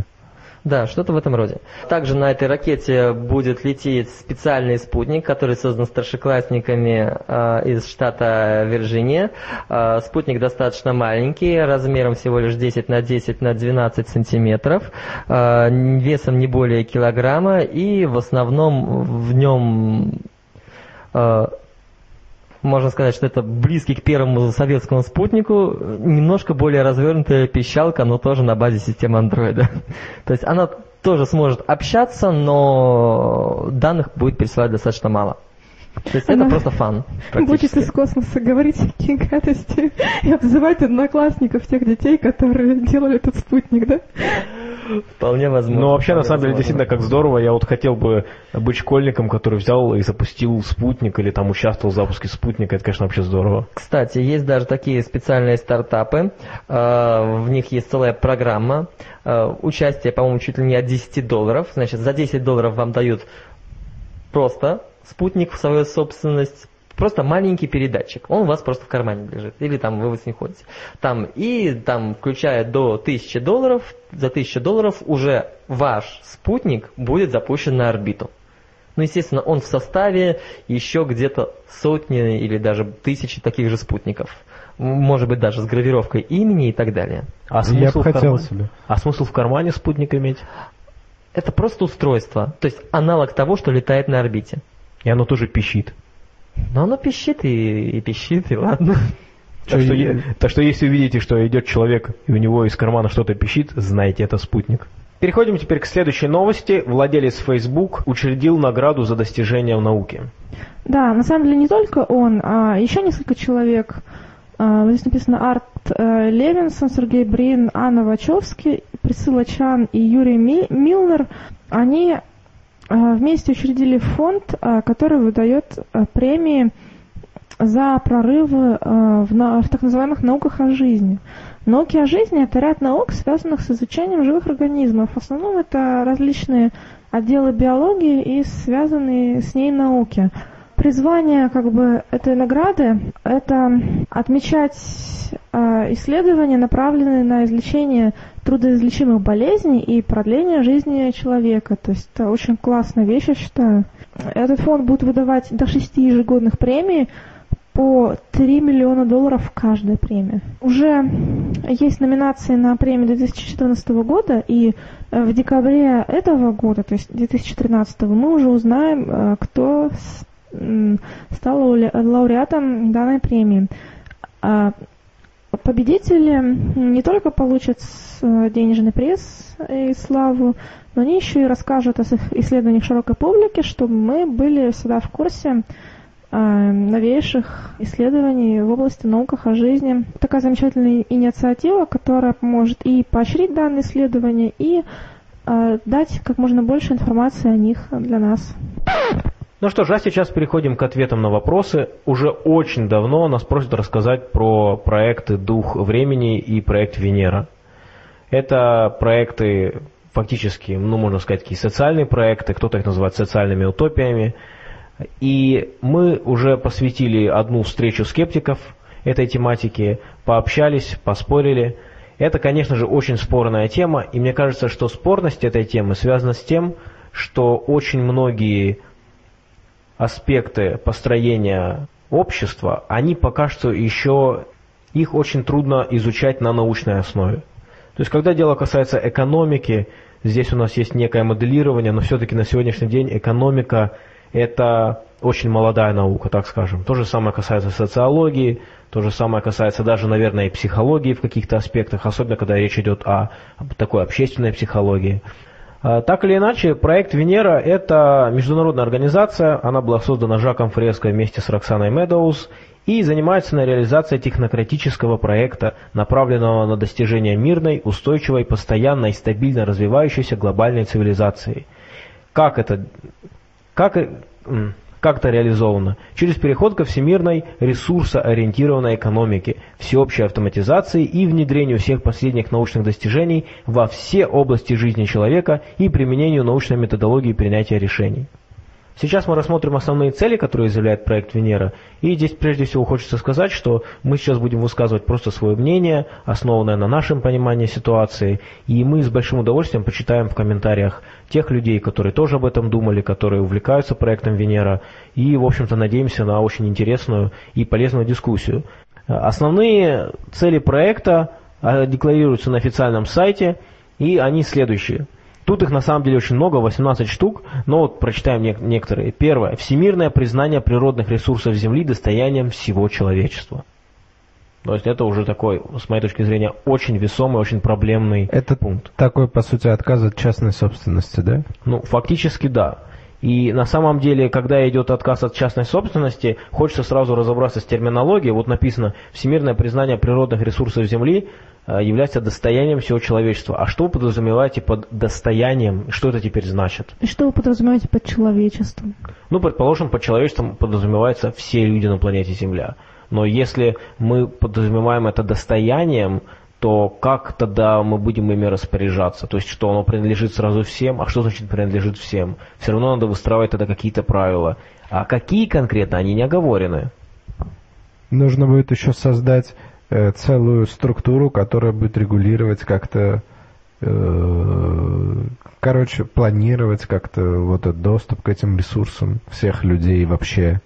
Да, что-то в этом роде. Также на этой ракете будет лететь специальный спутник, который создан старшеклассниками э, из штата Вирджиния. Э, спутник достаточно маленький, размером всего лишь 10 на 10 на 12 сантиметров, э, весом не более килограмма, и в основном в нем э, можно сказать, что это близкий к первому советскому спутнику, немножко более развернутая пищалка, но тоже на базе системы андроида. <laughs> То есть она тоже сможет общаться, но данных будет присылать достаточно мало. То есть Она это просто фан. Будет из космоса говорить <laughs> всякие гадости и обзывать одноклассников тех детей, которые делали этот спутник, да? Вполне возможно. Ну, вообще, на самом деле, действительно, как здорово. Я вот хотел бы быть школьником, который взял и запустил спутник или там участвовал в запуске спутника. Это, конечно, вообще здорово. Кстати, есть даже такие специальные стартапы. А, в них есть целая программа. А, участие, по-моему, чуть ли не от 10 долларов. Значит, за 10 долларов вам дают просто спутник в свою собственность, просто маленький передатчик. Он у вас просто в кармане лежит. Или там вы с ним ходите. Там, и там, включая до 1000 долларов, за 1000 долларов уже ваш спутник будет запущен на орбиту. Ну, естественно, он в составе еще где-то сотни или даже тысячи таких же спутников. Может быть, даже с гравировкой имени и так далее. А смысл, Я в, кармане? Себе. а смысл в кармане спутник иметь? это просто устройство, то есть аналог того, что летает на орбите. И оно тоже пищит. Но оно пищит и, и пищит, и ладно. <laughs> Так что, е- так что если увидите, что идет человек, и у него из кармана что-то пищит, знайте, это спутник. Переходим теперь к следующей новости. Владелец Facebook учредил награду за достижения в науке. Да, на самом деле не только он, а еще несколько человек. А, Здесь написано Арт э, Левинсон, Сергей Брин, Анна Вачовски, Присыла Чан и Юрий Ми- Милнер. Они вместе учредили фонд, а, который выдает а, премии за прорывы а, в, в так называемых науках о жизни. Науки о жизни – это ряд наук, связанных с изучением живых организмов. В основном это различные отделы биологии и связанные с ней науки. Призвание как бы этой награды – это отмечать исследования, направленные на излечение трудоизлечимых болезней и продление жизни человека. То есть это очень классная вещь, я считаю. Этот фонд будет выдавать до шести ежегодных премий по 3 миллиона долларов каждая премия. Уже есть номинации на премию 2014 года, и э, в декабре этого года, то есть 2013, мы уже узнаем, э, кто стал лауре- лауреатом данной премии. Победители не только получат э, денежный приз и славу, но они еще и расскажут о своих исследованиях широкой публике, чтобы мы были всегда в курсе э, новейших исследований в области науках о жизни. Такая замечательная инициатива, которая поможет и поощрить данные исследования, и э, дать как можно больше информации о них для нас. Ну что ж, а сейчас переходим к ответам на вопросы. Уже очень давно нас просят рассказать про проекты «Дух времени» и проект «Венера». Это проекты фактически, ну, можно сказать, такие социальные проекты, кто-то их называет социальными утопиями. И мы уже посвятили одну встречу скептиков этой тематике, пообщались, поспорили. Это, конечно же, очень спорная тема, и мне кажется, что спорность этой темы связана с тем, что очень многие аспекты построения общества, они пока что еще, их очень трудно изучать на научной основе. То есть, когда дело касается экономики, здесь у нас есть некое моделирование, но все-таки на сегодняшний день экономика – это очень молодая наука, так скажем. То же самое касается социологии, то же самое касается даже, наверное, и психологии в каких-то аспектах, особенно когда речь идет о такой общественной психологии. А, Так или иначе, проект Венера – это международная организация, она была создана Жаком Фреско вместе с Роксаной Медоуз и занимается на реализации технократического проекта, направленного на достижение мирной, устойчивой, постоянной и стабильно развивающейся глобальной цивилизации. Как это, как, и- м, как это реализовано? Через переход ко всемирной ресурсоориентированной экономике, всеобщей автоматизации и внедрению всех последних научных достижений во все области жизни человека и применению научной методологии принятия решений. Сейчас мы рассмотрим основные цели, которые заявляет проект Венера. И здесь прежде всего хочется сказать, что мы сейчас будем высказывать просто свое мнение, основанное на нашем понимании ситуации. И мы с большим удовольствием почитаем в комментариях тех людей, которые тоже об этом думали, которые увлекаются проектом Венера. И, в общем-то, надеемся на очень интересную и полезную дискуссию. Основные цели проекта а, декларируются на официальном сайте, и они следующие. Тут их на самом деле очень много, 18 штук, но вот прочитаем нек- некоторые. Первое. Всемирное признание природных ресурсов Земли достоянием всего человечества. То есть это уже такой, с моей точки зрения, очень весомый, очень проблемный Это пункт. такой, по сути, отказ от частной собственности, да? Ну, фактически да. И на самом деле, когда идет отказ от частной собственности, хочется сразу разобраться с терминологией. Вот написано «Всемирное признание природных ресурсов Земли является достоянием всего человечества». А что вы подразумеваете под достоянием? Что это теперь значит? И что вы подразумеваете под человечеством? Ну, предположим, под человечеством подразумеваются все люди на планете Земля. Но если мы подразумеваем это достоянием, то как тогда мы будем ими распоряжаться? То есть, что оно принадлежит сразу всем? А что значит принадлежит всем? Все равно надо выстраивать тогда какие-то правила. А какие конкретно, они не оговорены. Нужно будет еще создать э, целую структуру, которая будет регулировать как-то, э, короче, планировать как-то вот этот доступ к этим ресурсам всех людей вообще.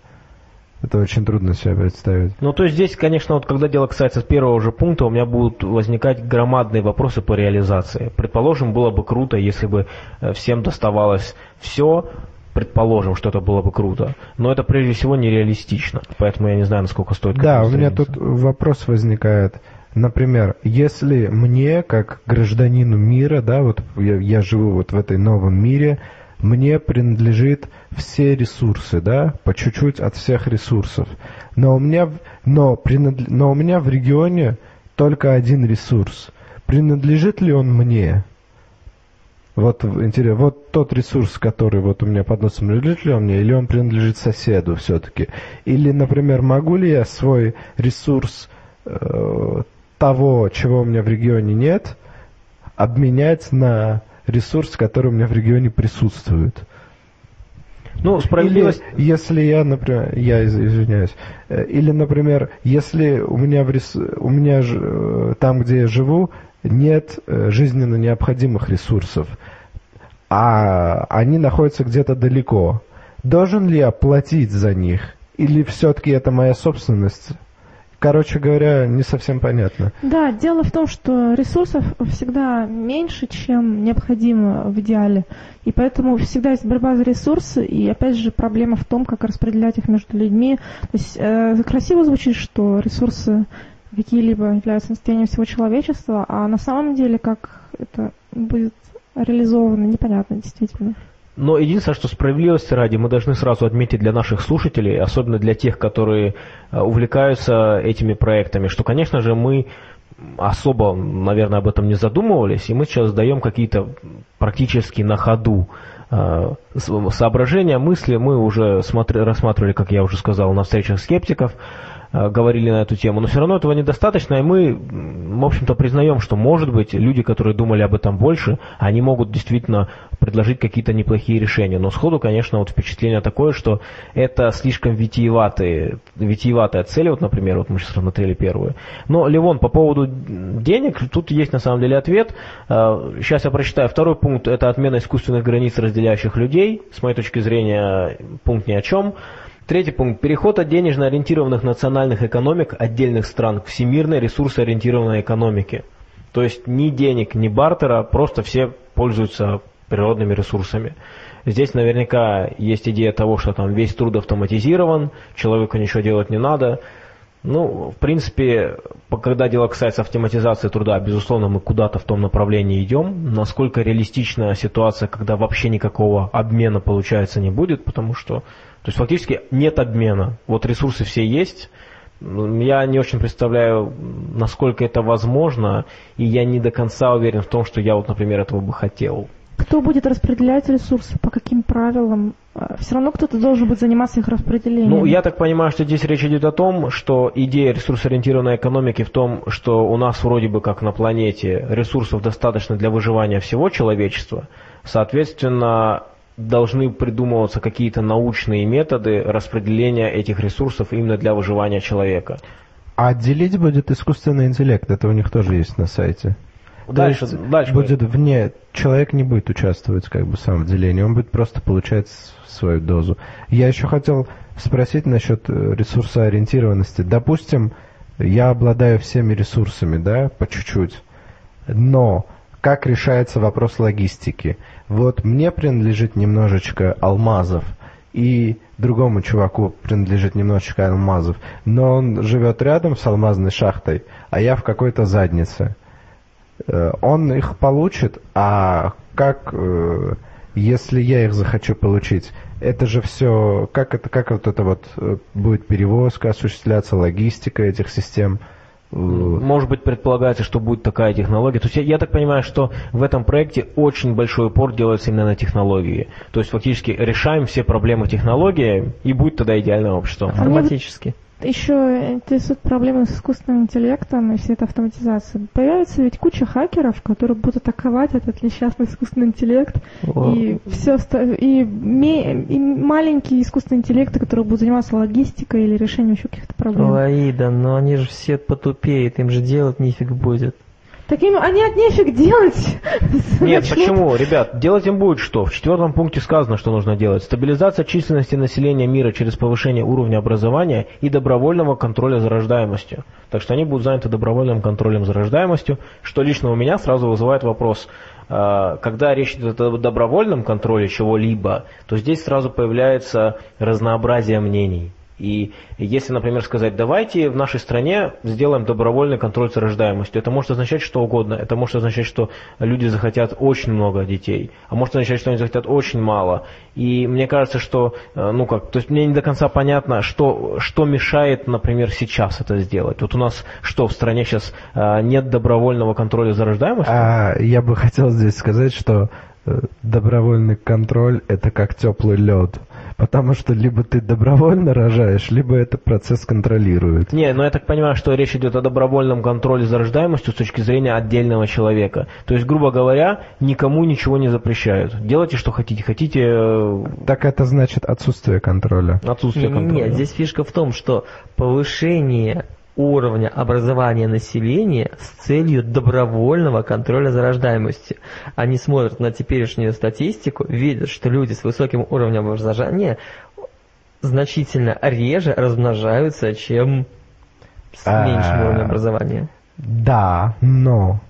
Это очень трудно себе представить. Ну, то есть здесь, конечно, вот когда дело касается первого же пункта, у меня будут возникать громадные вопросы по реализации. Предположим, было бы круто, если бы э, всем доставалось все, предположим, что это было бы круто. Но это прежде всего нереалистично. Поэтому я не знаю, насколько стоит Да, у меня тут вопрос возникает. Например, если мне, как гражданину мира, да, вот я, я живу вот в этой новом мире, мне принадлежит все ресурсы, да, по чуть-чуть от всех ресурсов. Но у меня, но, принадле- но у меня в регионе только один ресурс. Принадлежит ли он мне? Вот интересно, вот тот ресурс, который вот у меня под носом, принадлежит ли он мне, или он принадлежит соседу все-таки? Или, например, могу ли я свой ресурс э, того, чего у меня в регионе нет, обменять на ресурс, который у меня в регионе присутствует? Ну, справедливость... Или если я, например, я из- извиняюсь, Э, или, например, если у меня, в рес- у меня ж- э, там, где я живу, нет э, жизненно необходимых ресурсов, а они находятся где-то далеко, должен ли я платить за них? Или все-таки это моя собственность? Короче говоря, не совсем понятно. Да, дело в том, что ресурсов всегда меньше, чем необходимо в идеале. И поэтому всегда есть борьба за ресурсы, и опять же проблема в том, как распределять их между людьми. То есть э, красиво звучит, что ресурсы какие-либо являются достоянием всего человечества, а на самом деле как это будет реализовано, непонятно действительно. Но единственное, что справедливости ради, мы должны сразу отметить для наших слушателей, особенно для тех, которые э, увлекаются этими проектами, что, конечно же, мы особо, наверное, об этом не задумывались, и мы сейчас даем какие-то практически на ходу э, соображения, мысли. Мы уже смотри- рассматривали, как я уже сказал, на встречах скептиков, говорили на эту тему, но все равно этого недостаточно, и мы, в общем-то, признаем, что, может быть, люди, которые думали об этом больше, они могут действительно предложить какие-то неплохие решения. Но сходу, конечно, вот впечатление такое, что это слишком витиеватые, витиеватая цель, вот, например, вот мы сейчас рассмотрели первую. Но, Левон, по поводу денег, тут есть на самом деле ответ. Э, Сейчас я прочитаю. Второй пункт – это отмена искусственных границ, разделяющих людей. С моей точки зрения, пункт ни о чем. Третий пункт. Переход от денежно ориентированных национальных экономик отдельных стран к всемирной ресурсоориентированной экономике. То есть ни денег, ни бартера, просто все пользуются природными ресурсами. Здесь наверняка есть идея того, что там весь труд автоматизирован, человеку ничего делать не надо. Ну, в принципе, когда дело касается автоматизации труда, безусловно, мы куда-то в том направлении идем. Насколько реалистична ситуация, когда вообще никакого обмена, получается, не будет, потому что, то есть фактически нет обмена. Вот ресурсы все есть, я не очень представляю, насколько это возможно, и я не до конца уверен в том, что я вот, например, этого бы хотел. Кто будет распределять ресурсы, по каким правилам? Все равно кто-то должен будет заниматься их распределением. Ну, я так понимаю, что здесь речь идет о том, что идея ресурсоориентированной экономики в том, что у нас вроде бы как на планете ресурсов достаточно для выживания всего человечества, соответственно, должны придумываться какие-то научные методы распределения этих ресурсов именно для выживания человека. А делить будет искусственный интеллект, это у них тоже есть на сайте. То Дальше, есть дальше будет вне, человек не будет участвовать как бы сам в делении, он будет просто получать свою дозу. Я еще хотел спросить насчет э, ресурсоориентированности. Допустим, я обладаю всеми ресурсами, да, по чуть-чуть, но как решается вопрос логистики? Вот мне принадлежит немножечко алмазов, и другому чуваку принадлежит немножечко алмазов, но он живет рядом с алмазной шахтой, а я в какой-то заднице. Э, Он их получит, а как, э, если я их захочу получить? Это же все, как это, как вот это вот э, будет перевозка осуществляться, логистика этих систем? Может быть, предполагается, что будет такая технология. То есть я, я так понимаю, что в этом проекте очень большой упор делается именно на технологии. То есть фактически решаем все проблемы технологии, и будет тогда идеальное общество. Автоматически. Еще интересует проблемы с искусственным интеллектом и всей этой автоматизацией. Появится ведь куча хакеров, которые будут атаковать этот несчастный искусственный интеллект и все и, ме- и маленькие искусственные интеллекты, которые будут заниматься логистикой или решением еще каких-то проблем. Ой, Аида, но они же все потупеют, им же делать нифиг будет. Так им они от нефиг делать. <laughs> Нет, почему, ребят, делать им будет что? В четвертом пункте сказано, что нужно делать. Стабилизация численности населения мира через повышение уровня образования и добровольного контроля за рождаемостью. Так что они будут заняты добровольным контролем за рождаемостью, что лично у меня сразу вызывает вопрос. э, Когда речь идет о добровольном контроле чего-либо, то здесь сразу появляется разнообразие мнений. И если, например, сказать, давайте в нашей стране сделаем добровольный контроль за рождаемостью, это может означать что угодно. Это может означать, что люди захотят очень много детей, а может означать, что они захотят очень мало. И мне кажется, что, э, ну как, то есть мне не до конца понятно, что, что мешает, например, сейчас это сделать. Вот у нас что, в стране сейчас э, нет добровольного контроля за рождаемостью? А я бы хотел здесь сказать, что добровольный контроль это как теплый лед. Потому что либо ты добровольно рожаешь, либо это процесс контролирует. Не, но я так понимаю, что речь идет о добровольном контроле за рождаемостью с точки зрения отдельного человека. То есть, грубо говоря, никому ничего не запрещают. Делайте, что хотите. Хотите э, Так это значит отсутствие контроля. отсутствие контроля. Нет, здесь фишка в том, что повышение уровня образования населения с целью добровольного контроля за рождаемостью. Они смотрят на теперешнюю статистику, видят, что люди с высоким уровнем образования значительно реже размножаются, чем с А. меньшим уровнем образования. Да, но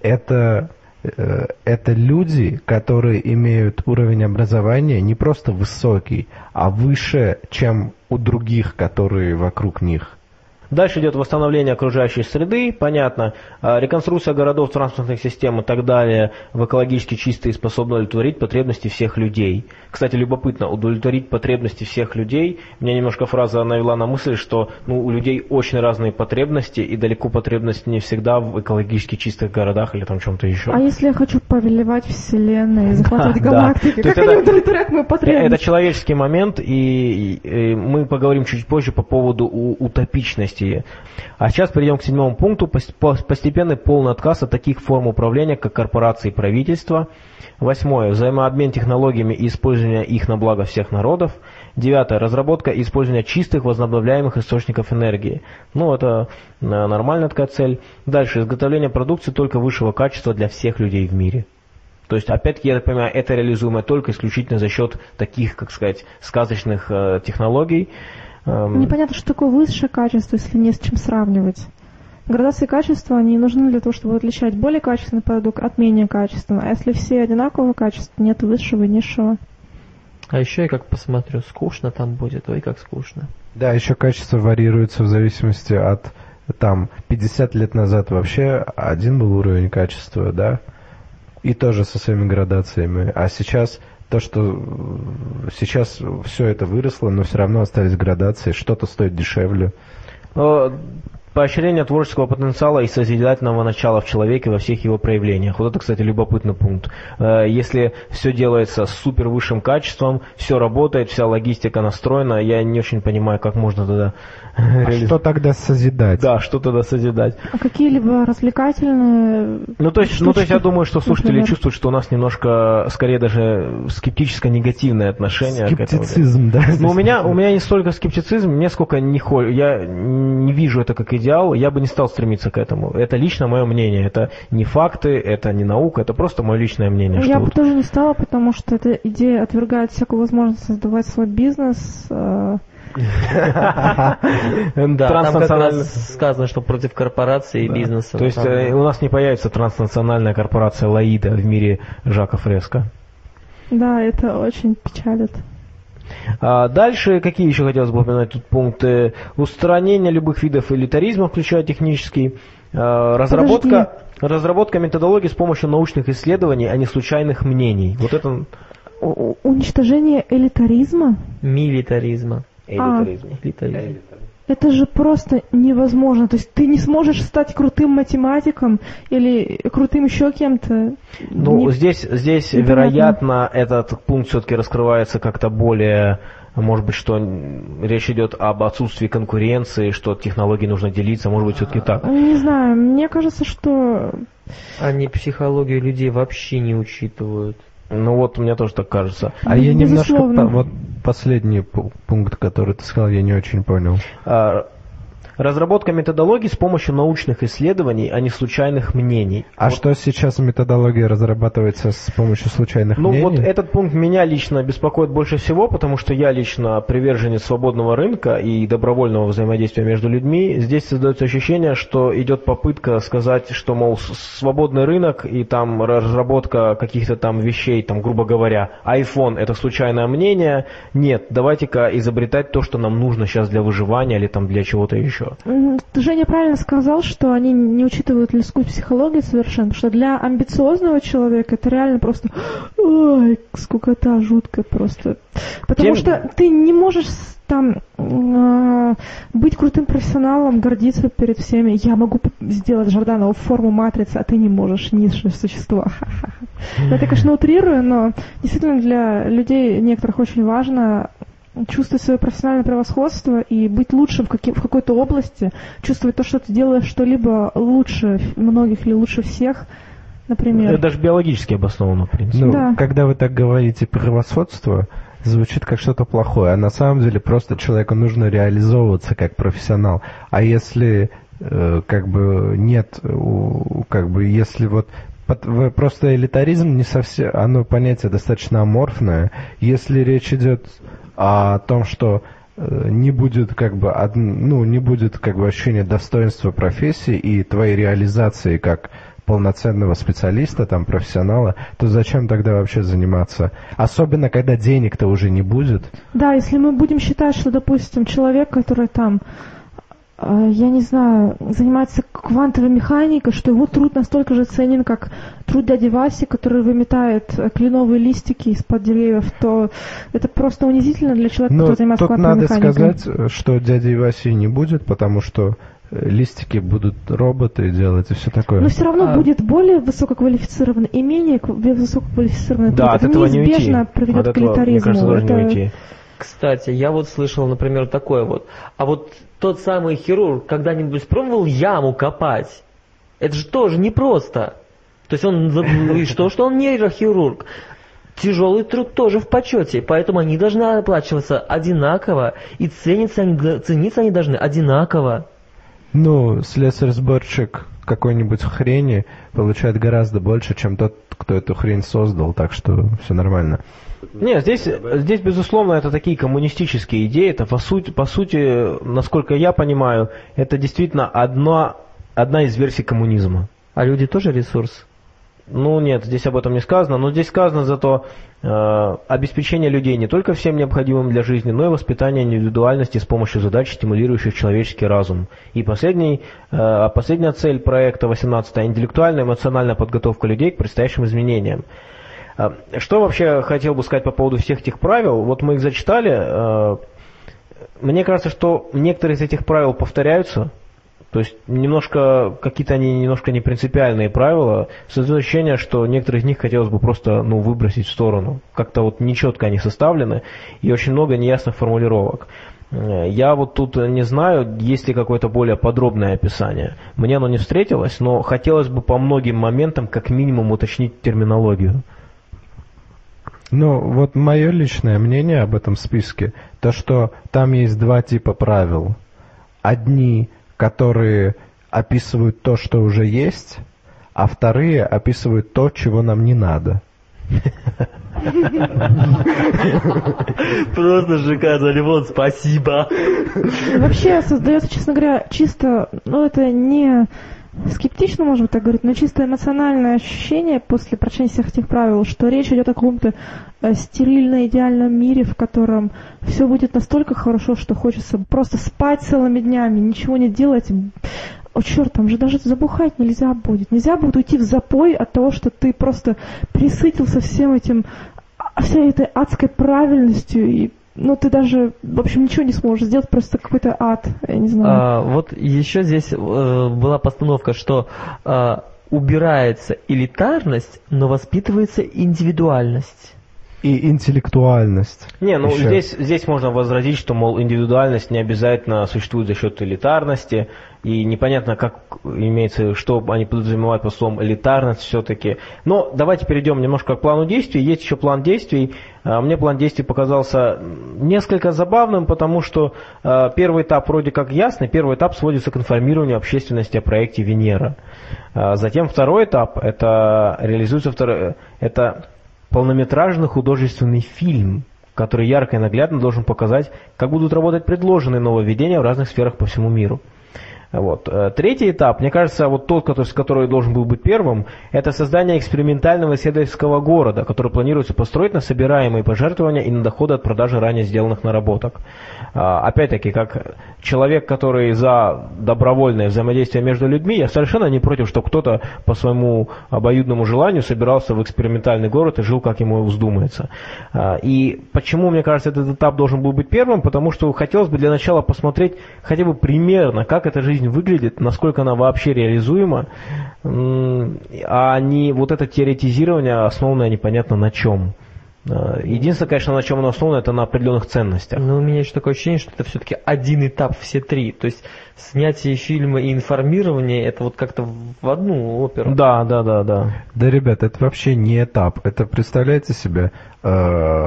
это, э, это люди, которые имеют уровень образования не просто высокий, а выше, чем у других, которые вокруг них. Дальше идет восстановление окружающей среды, понятно, а, реконструкция городов, транспортных систем и так далее в экологически чистые и способны удовлетворить потребности всех людей. Кстати, любопытно, удовлетворить потребности всех людей, меня немножко фраза навела на мысль, что ну, у людей очень разные потребности, и далеко потребность не всегда в экологически чистых городах или там чем-то еще. А если я хочу повелевать вселенной, захватывать <laughs> Да, галактики, да. Как они это- удовлетворяют мою Это потребность? человеческий момент, и, и, э, мы поговорим чуть позже по поводу у- утопичности. А сейчас перейдем к седьмому пункту. Пос- по- Постепенный полный отказ от таких форм управления, как корпорации и правительства. Восьмое. Взаимообмен технологиями и использование их на благо всех народов. Девятое. Разработка и использование чистых возобновляемых источников энергии. Ну, это э, нормальная такая цель. Дальше. Изготовление продукции только высшего качества для всех людей в мире. То есть, опять-таки, я так понимаю, это реализуемо только исключительно за счет таких, как сказать, сказочных э, технологий. Эм, Непонятно, что такое высшее качество, если не с чем сравнивать. Градации качества, они нужны для того, чтобы отличать более качественный продукт от менее качественного. А если все одинакового качества, нет высшего и низшего. А еще я как посмотрю, скучно там будет, ой, как скучно. Да, еще качество варьируется в зависимости от там 50 лет назад вообще один был уровень качества, да, и тоже со своими градациями. А сейчас то, что э, сейчас все это выросло, но все равно остались градации, что-то стоит дешевле. Поощрение творческого потенциала и созидательного начала в человеке во всех его проявлениях. Вот это, кстати, любопытный пункт. Э, Если все делается с супер высшим качеством, все работает, вся логистика настроена, я не очень понимаю, как можно тогда <laughs> А реализ- что тогда созидать? Да, что тогда созидать. А какие-либо развлекательные... Ну то, есть, ну, то есть я думаю, что слушатели например. чувствуют, что у нас немножко, скорее даже скептическо-негативное отношение к этому. Скептицизм, да. Но у меня, у меня не столько скептицизм, мне сколько не я не вижу это как идеал, я бы не стал стремиться к этому. Это лично мое мнение, это не факты, это не наука, это просто мое личное мнение. Я что бы вот- тоже не стала, потому что эта идея отвергает всякую возможность создавать свой бизнес. э, <laughs> Да, там как Транснациональный- раз сказано, что против корпорации и бизнеса. То есть э, у нас не появится транснациональная корпорация Лаида в мире Жака Фреско. Да, это очень печалит. А дальше, какие еще хотелось бы упомянуть тут пункты? Устранение любых видов элитаризма, включая технический. А, Разработка, разработка методологии с помощью научных исследований, а не случайных мнений. Вот это Уничтожение элитаризма? Милитаризма. элитаризм. Элитаризм. Это же просто невозможно. То есть ты не сможешь стать крутым математиком или крутым еще кем-то. Ну, Не- здесь, здесь вероятно, этот пункт все-таки раскрывается как-то более, может быть, что речь идет об отсутствии конкуренции, что технологии нужно делиться, может быть, все-таки так. Не знаю, мне кажется, что Они психологию людей вообще не учитывают. Ну вот, мне тоже так кажется. А я немножко... Безусловно. по- Вот последний пу- пункт, который ты сказал, я не очень понял. А, Разработка методологий с помощью научных исследований, а не случайных мнений. А Вот что сейчас методология разрабатывается с помощью случайных Ну мнений? вот этот пункт меня лично беспокоит больше всего, потому что я лично приверженец свободного рынка и добровольного взаимодействия между людьми. Здесь создается ощущение, что идет попытка сказать, что, мол, свободный рынок и там разработка каких-то там вещей, там, грубо говоря, iPhone это случайное мнение. Нет, давайте-ка изобретать то, что нам нужно сейчас для выживания или там для чего-то еще. М, Женя правильно сказал, что они не учитывают людскую психологию совершенно, потому что для амбициозного человека это реально просто ой, скукота жуткая просто. Потому Тем- что ты не можешь там э, быть крутым профессионалом, гордиться перед всеми. Я могу сделать Жорданову форму матрицы, а ты не можешь, низшее существо. <laughs> Я это, конечно, утрирую, но действительно для людей некоторых очень важно чувствовать свое профессиональное превосходство и быть лучшим в, каки- в какой-то области, чувствовать то, что ты делаешь что-либо лучше многих или лучше всех, например. Это даже биологически обосновано, в принципе. Ну, Да. когда вы так говорите превосходство, звучит как что-то плохое, а на самом деле просто человеку нужно реализовываться как профессионал. А если э, как бы нет, как бы если вот просто элитаризм не совсем, оно понятие достаточно аморфное. Если речь идет о том, что э, не будет как бы ну не будет как бы ощущения достоинства профессии и твоей реализации как полноценного специалиста, там, профессионала, то зачем тогда вообще заниматься? Особенно, когда денег-то уже не будет. Да, если мы будем считать, что, допустим, человек, который там, я не знаю, занимается квантовой механикой, что его труд настолько же ценен, как труд дяди Васи, который выметает э, кленовые листики из-под деревьев, то это просто унизительно для человека, Но который занимается тут квантовой надо механикой. сказать, что дяди Васи не будет, потому что э, листики будут роботы делать и все такое. Но все равно А. будет более высококвалифицированный и менее кв- высококвалифицированный Да, труд. от Это этого не уйти. неизбежно приведет От к этого, мне кажется, тоже не Это- уйти. Кстати, я вот слышал, например, такое вот. А вот тот самый хирург когда-нибудь пробовал яму копать? Это же тоже непросто. То есть он, ну и что, что он нейрохирург? Тяжелый труд тоже в почете, поэтому они должны оплачиваться одинаково, и цениться они, цениться они должны одинаково. Ну, слесарь-сборщик какой-нибудь хрени получает гораздо больше, чем тот, кто эту хрень создал, так что все нормально. Нет, здесь, здесь, безусловно, это такие коммунистические идеи. Это, по сути, по сути, насколько я понимаю, это действительно одна, одна из версий коммунизма. А люди тоже ресурс. Ну нет, здесь об этом не сказано, но здесь сказано зато э, обеспечение людей не только всем необходимым для жизни, но и воспитание индивидуальности с помощью задач, стимулирующих человеческий разум. И последний, э, последняя цель проекта 18 интеллектуальная и эмоциональная подготовка людей к предстоящим изменениям. Э, Что вообще хотел бы сказать по поводу всех этих правил? Вот мы их зачитали. э, Мне кажется, что некоторые из этих правил повторяются, то есть немножко, какие-то они немножко не принципиальные правила. Создается ощущение, что некоторые из них хотелось бы просто ну, выбросить в сторону. Как-то вот нечетко они составлены и очень много неясных формулировок. Я вот тут не знаю, есть ли какое-то более подробное описание. Мне оно не встретилось, но хотелось бы по многим моментам как минимум уточнить терминологию. Ну, вот мое личное мнение об этом списке, то что там есть два типа правил. Одни, которые описывают то, что уже есть, а вторые описывают то, чего нам не надо. Просто шикарно, Лимон, спасибо. Вообще создается, честно говоря, чисто, ну это не скептично, может быть, так говорить, но чисто эмоциональное ощущение после прочтения всех этих правил, что речь идет о каком-то э, стерильно идеальном мире, в котором все будет настолько хорошо, что хочется просто спать целыми днями, ничего не делать. О, черт, там же даже забухать нельзя будет. Нельзя будет уйти в запой от того, что ты просто присытился всем этим, а, всей этой адской правильностью и ну, ты даже, в общем, ничего не сможешь сделать, просто какой-то ад, я не знаю. А, вот еще здесь э, была постановка, что э, убирается элитарность, но воспитывается индивидуальность. и интеллектуальность. Не, ну Еще. здесь, здесь можно возразить, что, мол, индивидуальность не обязательно существует за счет элитарности, и непонятно, как имеется, что они подразумевают по словам элитарность все-таки. Но давайте перейдем немножко к плану действий. Есть еще план действий. А, Мне план действий показался несколько забавным, потому что а, первый этап вроде как ясный. Первый этап сводится к информированию общественности о проекте Венера. А, Затем второй этап, это реализуется второй, это полнометражный художественный фильм, который ярко и наглядно должен показать, как будут работать предложенные нововведения в разных сферах по всему миру. Вот. Э, Третий этап, мне кажется, вот тот, который, который должен был быть первым, это создание экспериментального исследовательского города, который планируется построить на собираемые пожертвования и на доходы от продажи ранее сделанных наработок. А, Опять-таки, как человек, который за добровольное взаимодействие между людьми, я совершенно не против, что кто-то по своему обоюдному желанию собирался в экспериментальный город и жил, как ему вздумается. А, И почему, мне кажется, этот этап должен был быть первым? Потому что хотелось бы для начала посмотреть хотя бы примерно, как эта жизнь выглядит, насколько она вообще реализуема, а не вот это теоретизирование, основанное непонятно на чем. А, Единственное, конечно, на чем оно основано, это на определенных ценностях. Но у меня еще такое ощущение, что это все-таки один этап, все три. То есть снятие фильма и информирование, это вот как-то в одну оперу. Да, да, да, да. Да, ребят, это вообще не этап. Это, представляете себе, э,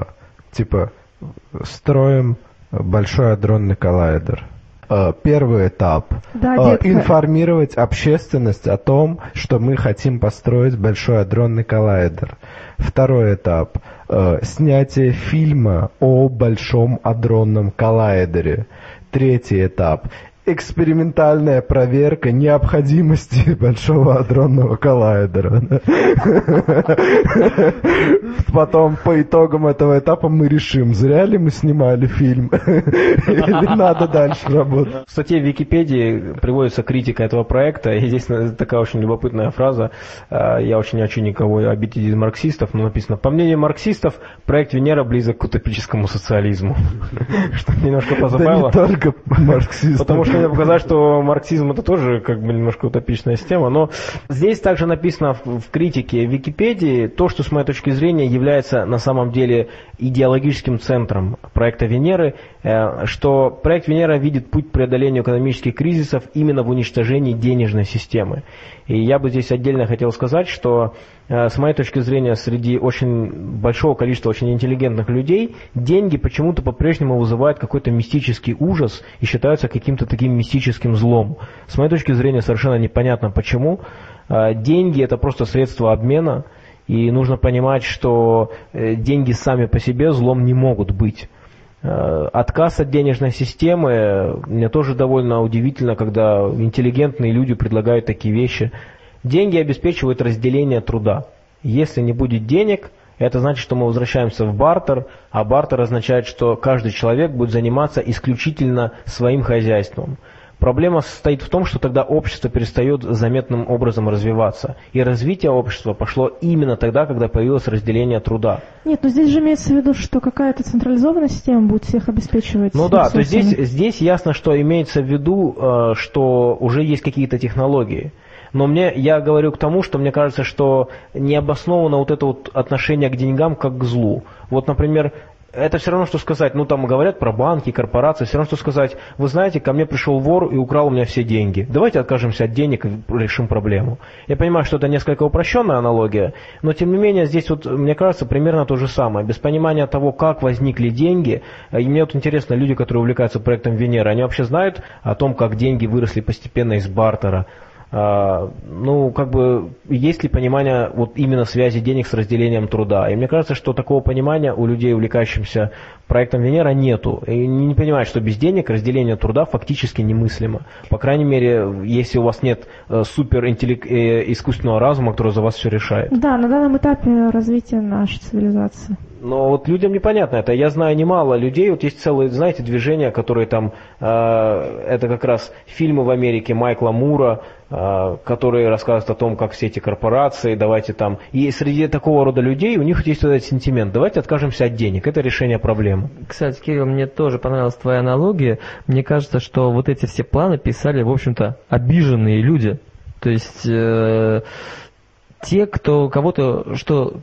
типа, строим большой адронный коллайдер. Э, Первый этап. Да, Э, детка. Информировать общественность о том, что мы хотим построить большой адронный коллайдер. Второй этап. э, Снятие фильма о большом адронном коллайдере. Третий этап. Экспериментальная проверка необходимости <laughs> большого адронного коллайдера. <laughs> Потом по итогам этого этапа мы решим, зря ли мы снимали фильм <laughs> или надо дальше работать. В статье в Википедии приводится критика этого проекта, и здесь такая очень любопытная фраза. Э, Я очень не хочу никого обидеть из марксистов, но написано, по мнению марксистов, проект Венера близок к утопическому социализму. Что немножко Да позабавило. не только марксисты. Потому что мне показать, что марксизм это тоже как бы немножко утопичная система, но здесь также написано в, в критике Википедии то, что с моей точки зрения является на самом деле идеологическим центром проекта Венеры, что проект Венера видит путь к преодолению экономических кризисов именно в уничтожении денежной системы. И я бы здесь отдельно хотел сказать, что э, с моей точки зрения, среди очень большого количества очень интеллигентных людей, деньги почему-то по-прежнему вызывают какой-то мистический ужас и считаются каким-то таким мистическим злом. С моей точки зрения, совершенно непонятно почему. Э, Деньги это просто средство обмена, и нужно понимать, что э, деньги сами по себе злом не могут быть. Э, Отказ от денежной системы, мне тоже довольно удивительно, когда интеллигентные люди предлагают такие вещи. Деньги обеспечивают разделение труда. Если не будет денег, это значит, что мы возвращаемся в бартер, а бартер означает, что каждый человек будет заниматься исключительно своим хозяйством. Проблема состоит в том, что тогда общество перестает заметным образом развиваться. И развитие общества пошло именно тогда, когда появилось разделение труда. Нет, но здесь же имеется в виду, что какая-то централизованная система будет всех обеспечивать. Ну да, то здесь, здесь ясно, что имеется в виду, э, что уже есть какие-то технологии. Но мне, я говорю к тому, что мне кажется, что не обосновано вот это вот отношение к деньгам как к злу. Вот, например, это все равно, что сказать, ну там говорят про банки, корпорации, все равно, что сказать, вы знаете, ко мне пришел вор и украл у меня все деньги. Давайте откажемся от денег и решим проблему. Я понимаю, что это несколько упрощенная аналогия, но тем не менее здесь вот, мне кажется, примерно то же самое. Без понимания того, как возникли деньги, э, и мне вот интересно, люди, которые увлекаются проектом Венера, они вообще знают о том, как деньги выросли постепенно из бартера, ну, как бы, есть ли понимание вот именно связи денег с разделением труда? И мне кажется, что такого понимания у людей, увлекающихся проектом Венера, нету. И не понимают, что без денег разделение труда фактически немыслимо. По крайней мере, если у вас нет э, супер э, искусственного разума, который за вас все решает. Да, на данном этапе развития нашей цивилизации. Но вот людям непонятно это. Я знаю немало людей, вот есть целые, знаете, движения, которые там, э, это как раз фильмы в Америке Майкла Мура, э, которые рассказывают о том, как все эти корпорации, давайте там. И среди такого рода людей у них есть вот этот сентимент. Давайте откажемся от денег. Это решение проблемы. Кстати, Кирилл, мне тоже понравилась твоя аналогия. Мне кажется, что вот эти все планы писали, в общем-то, обиженные люди. То есть э, те, кто кого-то, что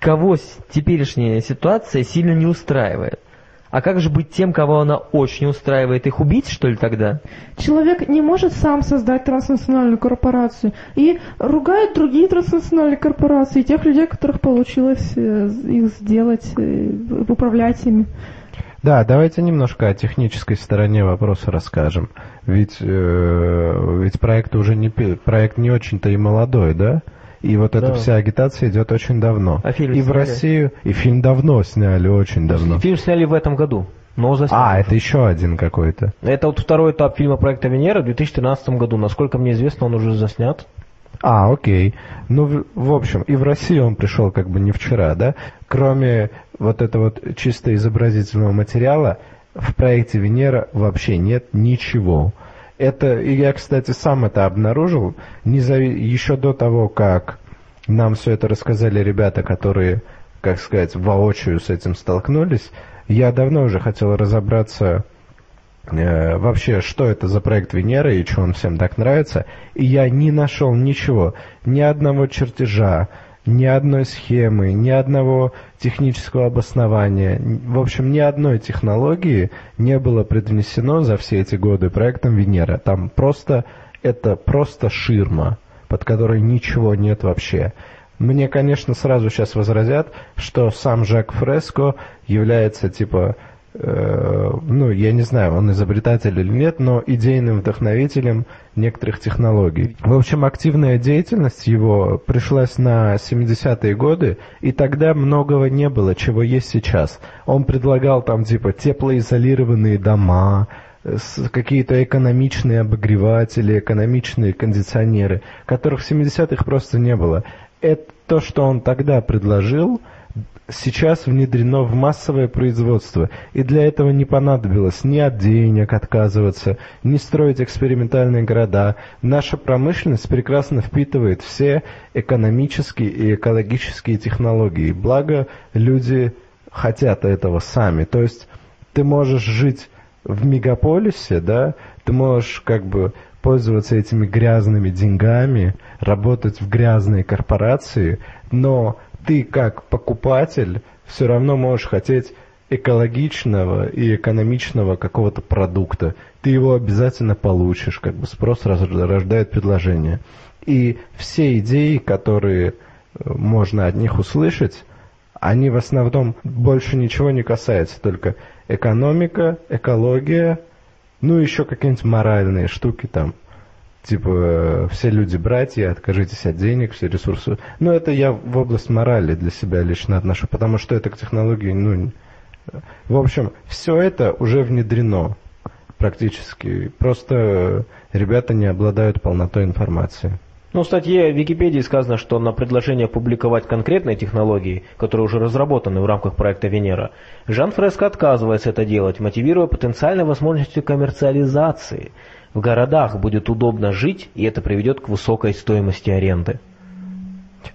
кого теперешняя ситуация сильно не устраивает. А как же быть тем, кого она очень устраивает? Их убить, что ли, тогда? Человек не может сам создать транснациональную корпорацию и ругает другие транснациональные корпорации, тех людей, которых получилось э, их сделать, э, управлять ими. Да, давайте немножко о технической стороне вопроса расскажем. Ведь, э, ведь проект уже не проект не очень-то и молодой, да? И вот эта Да. вся агитация идет очень давно. А фильм и в сняли? Россию, и фильм давно сняли, очень давно. Фильм сняли в этом году, но засняли А, уже. это еще один какой-то. Это вот второй этап фильма «Проекта Венера» в 2013 году. Насколько мне известно, он уже заснят. А, окей. Ну, в, в общем, и в Россию он пришел как бы не вчера, да? Кроме вот этого вот чисто изобразительного материала, в проекте Венера вообще нет ничего. Это, я, кстати, сам это обнаружил, незави- еще до того, как нам все это рассказали ребята, которые, как сказать, воочию с этим столкнулись, я давно уже хотел разобраться э, вообще, что это за проект Венера и что он всем так нравится, и я не нашел ничего, ни одного чертежа, ни одной схемы, ни одного технического обоснования, в общем, ни одной технологии не было преднесено за все эти годы проектом Венера. Там просто, это просто ширма, под которой ничего нет вообще. Мне, конечно, сразу сейчас возразят, что сам Жак Фреско является типа ну, я не знаю, он изобретатель или нет, но идейным вдохновителем некоторых технологий. В общем, активная деятельность его пришлась на 70-е годы, и тогда многого не было, чего есть сейчас. Он предлагал там типа теплоизолированные дома, э, какие-то экономичные обогреватели, экономичные кондиционеры, которых в 70-х просто не было. Это то, что он тогда предложил, сейчас внедрено в массовое производство, и для этого не понадобилось ни от денег отказываться, ни строить экспериментальные города. Наша промышленность прекрасно впитывает все экономические и экологические технологии. Благо, люди хотят этого сами. То есть ты можешь жить в мегаполисе, да, ты можешь как бы пользоваться этими грязными деньгами, работать в грязной корпорации, но ты как покупатель все равно можешь хотеть экологичного и экономичного какого-то продукта. Ты его обязательно получишь, как бы спрос рождает предложение. И все идеи, которые э, можно от них услышать, они в основном больше ничего не касаются, только экономика, экология, ну еще какие-нибудь моральные штуки там. Типа, все люди братья, откажитесь от денег, все ресурсы. Ну, это я в область морали для себя лично отношу, потому что это к технологии, ну... В общем, все это уже внедрено практически. Просто ребята не обладают полнотой информации. Ну, в статье в Википедии сказано, что на предложение публиковать конкретные технологии, которые уже разработаны в рамках проекта Венера, Жан Фреско отказывается это делать, мотивируя потенциальной возможностью коммерциализации. В городах будет удобно жить, и это приведет к высокой стоимости аренды.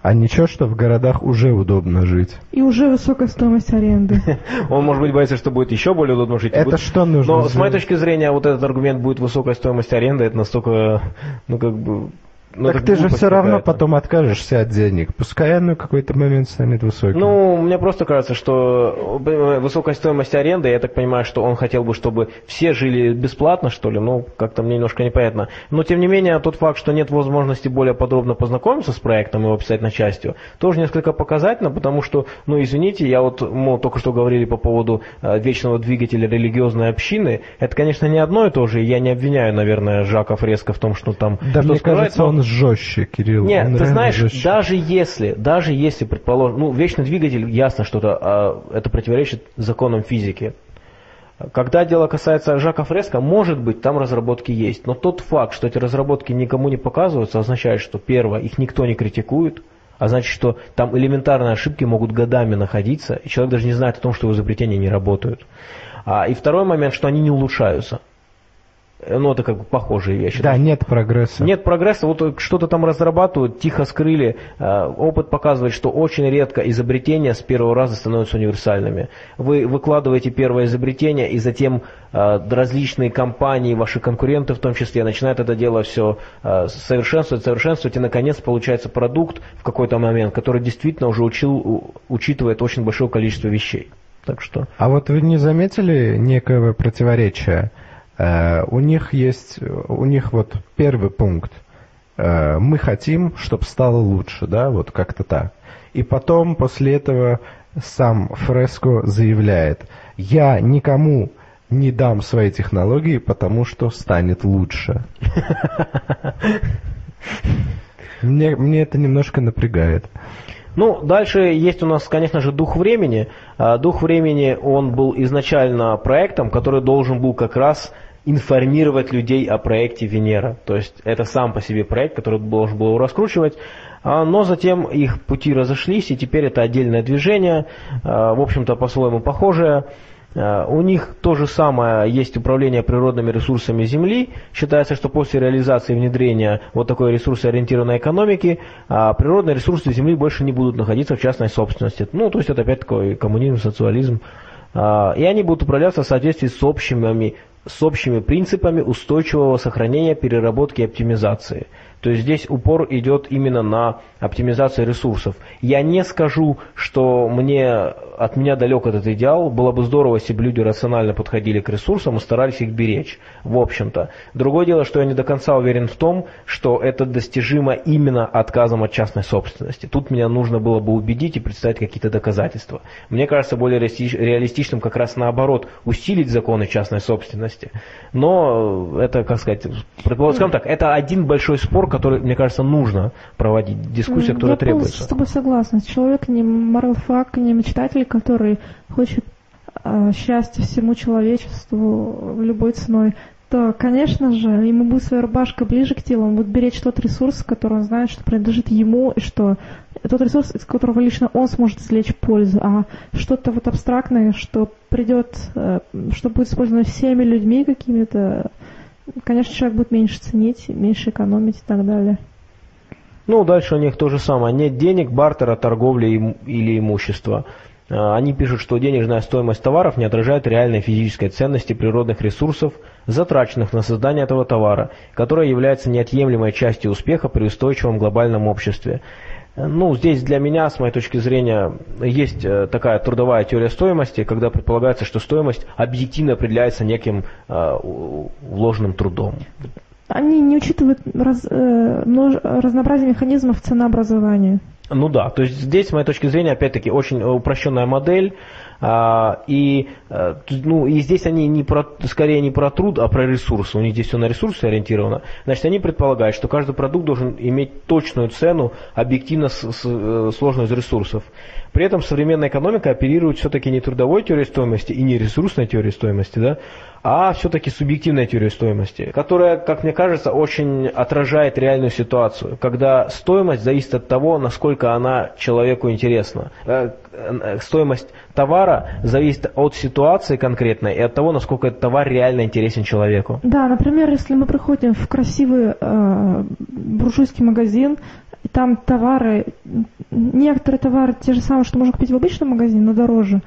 А ничего, что в городах уже удобно жить. И уже высокая стоимость аренды. <laughs> Он, может быть, боится, что будет еще более удобно жить. Это будет- что нужно Но с моей сделать? точки зрения, вот этот аргумент будет высокая стоимость аренды, это настолько, ну, как бы... ну, так ты же все равно потом откажешься от денег. Пускай оно какой-то момент станет высоким. Ну, мне просто кажется, что э, высокая стоимость аренды, я так понимаю, что он хотел бы, чтобы все жили бесплатно, что ли, ну, как-то мне немножко непонятно. Но, тем не менее, тот факт, что нет возможности более подробно познакомиться с проектом и его описать на частью, тоже несколько показательно, потому что, ну, извините, я вот, мы только что говорили по поводу э, вечного двигателя религиозной общины, это, конечно, не одно и то же, и я не обвиняю, наверное, Жака Фреско в том, что там... да что мне кажется, но- он жестче, Кирилл. нет, Он ты знаешь, жестче. даже если, даже если, предположим, ну, вечный двигатель, ясно, что это, а, это противоречит законам физики. Когда дело касается Жака Фреско, может быть, там разработки есть. Но тот факт, что эти разработки никому не показываются, означает, что, первое, их никто не критикует, а значит, что там элементарные ошибки могут годами находиться, и человек даже не знает о том, что его изобретения не работают. А, и второй момент, что они не улучшаются. Ну, это как бы похожие вещи. Да, нет прогресса. Нет прогресса, вот что-то там разрабатывают, тихо скрыли. Э, опыт показывает, что очень редко изобретения с первого раза становятся универсальными. Вы выкладываете первое изобретение, и затем э, различные компании, ваши конкуренты в том числе, начинают это дело все э, совершенствовать, совершенствовать, и наконец получается продукт в какой-то момент, который действительно уже учил, учитывает очень большое количество вещей. Так что... А вот вы не заметили некого противоречия? Э, у них есть, у них вот первый пункт. Э, мы хотим, чтобы стало лучше, да, вот как-то так. И потом после этого сам Фреско заявляет, я никому не дам свои технологии, потому что станет лучше. <laughs> Мне, мне это немножко напрягает. Ну, дальше есть у нас, конечно же, дух времени. А, дух времени, он был изначально проектом, который должен был как раз информировать людей о проекте Венера. То есть это сам по себе проект, который должен был раскручивать. А, но затем их пути разошлись, и теперь это отдельное движение, а, в общем-то, по-своему похожее. Э, у них то же самое есть управление природными ресурсами Земли. Считается, что после реализации внедрения вот такой ресурсоориентированной экономики а, природные ресурсы Земли больше не будут находиться в частной собственности. Ну, то есть это опять такой коммунизм, социализм. А, и они будут управляться в соответствии с общими, с общими принципами устойчивого сохранения, переработки и оптимизации. То есть здесь упор идет именно на оптимизацию ресурсов. Я не скажу, что мне, от меня далек этот идеал. Было бы здорово, если бы люди рационально подходили к ресурсам и старались их беречь, в общем-то. Другое дело, что я не до конца уверен в том, что это достижимо именно отказом от частной собственности. Тут меня нужно было бы убедить и представить какие-то доказательства. Мне кажется более реалистичным как раз наоборот, усилить законы частной собственности. Но это, как сказать, скажем так, это один большой спор, который, мне кажется, нужно проводить, дискуссия, которая Я требуется. Я с тобой согласна. Человек не моралфак, не мечтатель, который хочет э, счастья всему человечеству любой ценой то, конечно же, ему будет своя рубашка ближе к телу, он будет беречь тот ресурс, который он знает, что принадлежит ему, и что тот ресурс, из которого лично он сможет извлечь пользу, а что-то вот абстрактное, что придет, э, что будет использовано всеми людьми какими-то, конечно, человек будет меньше ценить, меньше экономить и так далее. Ну, дальше у них то же самое. Нет денег, бартера, торговли или имущества. А, они пишут, что денежная стоимость товаров не отражает реальной физической ценности природных ресурсов, затраченных на создание этого товара, которая является неотъемлемой частью успеха при устойчивом глобальном обществе. Ну, здесь для меня, с моей точки зрения, есть э, такая трудовая теория стоимости, когда предполагается, что стоимость объективно определяется неким э, вложенным трудом. Они не учитывают раз, э, множ, разнообразие механизмов ценообразования. Ну да, то есть здесь, с моей точки зрения, опять-таки, очень упрощенная модель, а, и, а, ну, и здесь они не про, скорее не про труд, а про ресурсы. У них здесь все на ресурсы ориентировано. Значит, они предполагают, что каждый продукт должен иметь точную цену, объективно с, с, э, сложную ресурсов. При этом современная экономика оперирует все-таки не трудовой теорией стоимости и не ресурсной теорией стоимости, да, а все-таки субъективной теорией стоимости, которая, как мне кажется, очень отражает реальную ситуацию, когда стоимость зависит от того, насколько она человеку интересна. Э, э, стоимость товара зависит от ситуации конкретной и от того, насколько этот товар реально интересен человеку. Да, например, если мы приходим в красивый э, буржуйский магазин, там товары, некоторые товары те же самые, что можно купить в обычном магазине, но дороже.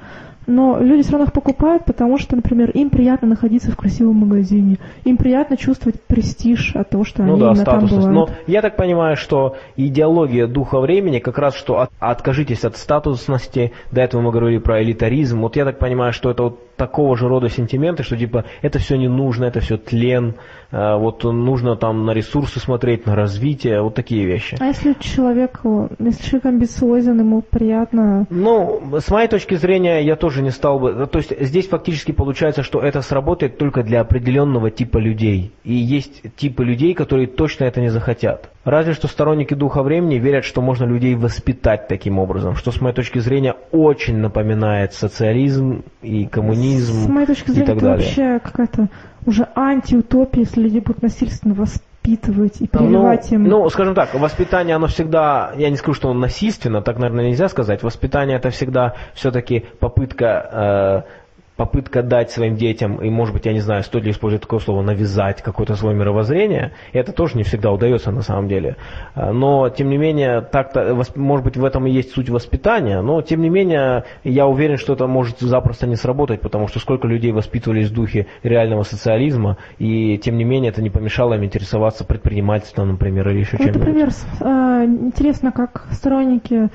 Но люди все равно их покупают, потому что, например, им приятно находиться в красивом магазине. Им приятно чувствовать престиж от того, что ну они да, именно там бывают. Но я так понимаю, что идеология духа времени как раз, что от, откажитесь от статусности, до этого мы говорили про элитаризм. Вот я так понимаю, что это вот такого же рода сентименты, что типа это все не нужно, это все тлен, э, вот нужно там на ресурсы смотреть, на развитие, вот такие вещи. А если человек, если человек амбициозен, ему приятно... Ну, с моей точки зрения, я тоже не стал бы... То есть здесь фактически получается, что это сработает только для определенного типа людей. И есть типы людей, которые точно это не захотят. Разве что сторонники духа времени верят, что можно людей воспитать таким образом, что с моей точки зрения очень напоминает социализм и коммунизм С моей точки зрения, и так это далее. вообще какая-то уже антиутопия, если люди будут насильственно воспитывать и прививать ну, им. Ну, скажем так, воспитание, оно всегда, я не скажу, что оно насильственно, так, наверное, нельзя сказать. Воспитание это всегда все-таки попытка э, попытка дать своим детям, и, может быть, я не знаю, стоит ли использовать такое слово, навязать какое-то свое мировоззрение, это тоже не всегда удается на самом деле. А, но, тем не менее, так-то, может быть, в этом и есть суть воспитания, но, тем не менее, я уверен, что это может запросто не сработать, потому что сколько людей воспитывались в духе реального социализма, и, тем не менее, это не помешало им интересоваться предпринимательством, например, или еще Вот, чем-нибудь. например, э, интересно, как сторонники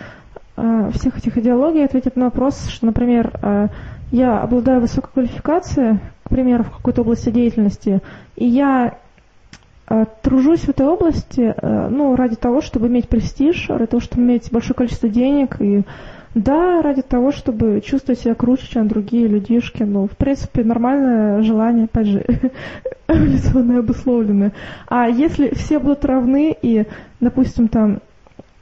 всех этих идеологий ответят на вопрос, что, например, э, я обладаю высокой квалификацией, к примеру, в какой-то области деятельности, и я э, тружусь в этой области, э, ну, ради того, чтобы иметь престиж, ради того, чтобы иметь большое количество денег, и да, ради того, чтобы чувствовать себя круче, чем другие людишки. Ну, в принципе, нормальное желание, опять же, <laughs> эволюционно обусловленное. А если все будут равны и, допустим, там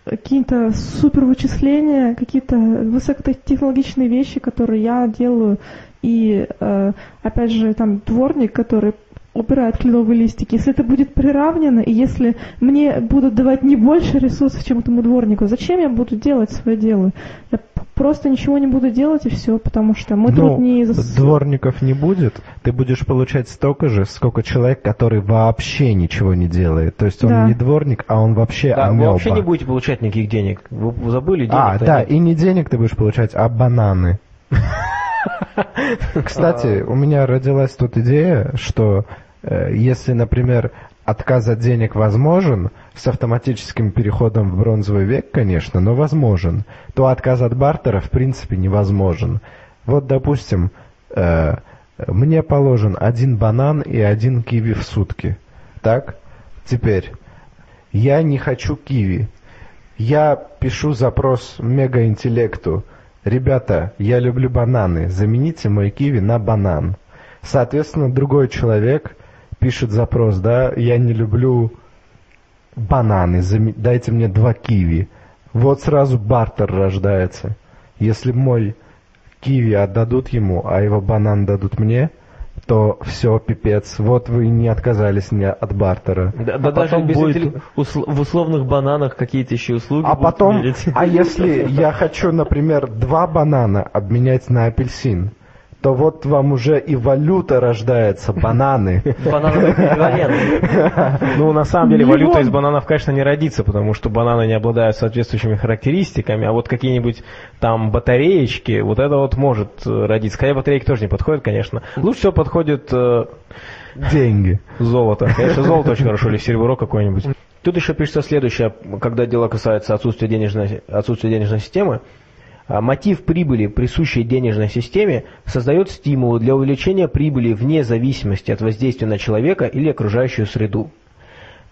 какие-то супер вычисления, какие-то высокотехнологичные вещи, которые я делаю, и э, опять же там дворник, который убирает кленовые листики, если это будет приравнено, и если мне будут давать не больше ресурсов, чем этому дворнику, зачем я буду делать свое дело? Я просто ничего не буду делать и все, потому что мой труд не зас- Ну, дворников не будет, ты будешь получать столько же, сколько человек, который вообще ничего не делает. То есть он Да. не дворник, а он вообще Да, вы амеба. вообще не будете получать никаких денег. Вы вы забыли денег? А, да, и не денег ты будешь получать, а бананы. <laughs> <laughs> Кстати, у меня родилась тут идея, что э, если, например, отказ от денег возможен, с автоматическим переходом в бронзовый век, конечно, но возможен, то отказ от бартера в принципе невозможен. Вот, допустим, э, мне положен один банан и один киви в сутки. Так? Теперь, я не хочу киви. Я пишу запрос мегаинтеллекту. Ребята, я люблю бананы. Замените мой киви на банан. Соответственно, другой человек пишет запрос, да, я не люблю бананы. заме- Дайте мне два киви. Вот сразу бартер рождается. Если мой киви отдадут ему, а его банан дадут мне, то все, пипец. Вот вы не отказались мне от бартера. Да, А да даже потом без будет интелли- усл- в условных бананах какие-то еще услуги А потом, мерить. а если я хочу, например, два банана обменять на апельсин, то вот вам уже и валюта рождается, <laughs> бананы. Банановый эквивалент. <laughs> Ну, на самом деле, валюта из бананов, конечно, не родится, потому что бананы не обладают соответствующими характеристиками, а вот какие-нибудь там батареечки, вот это вот может э, родиться. Хотя батарейки тоже не подходят, конечно. Лучше всего подходит э, Деньги. золото. Конечно, золото очень хорошо, или серебро какое-нибудь. Тут еще пишется следующее, когда дело касается отсутствия денежной, отсутствия денежной системы. А, Мотив прибыли, присущей денежной системе, создает стимулы для увеличения прибыли вне зависимости от воздействия на человека или окружающую среду.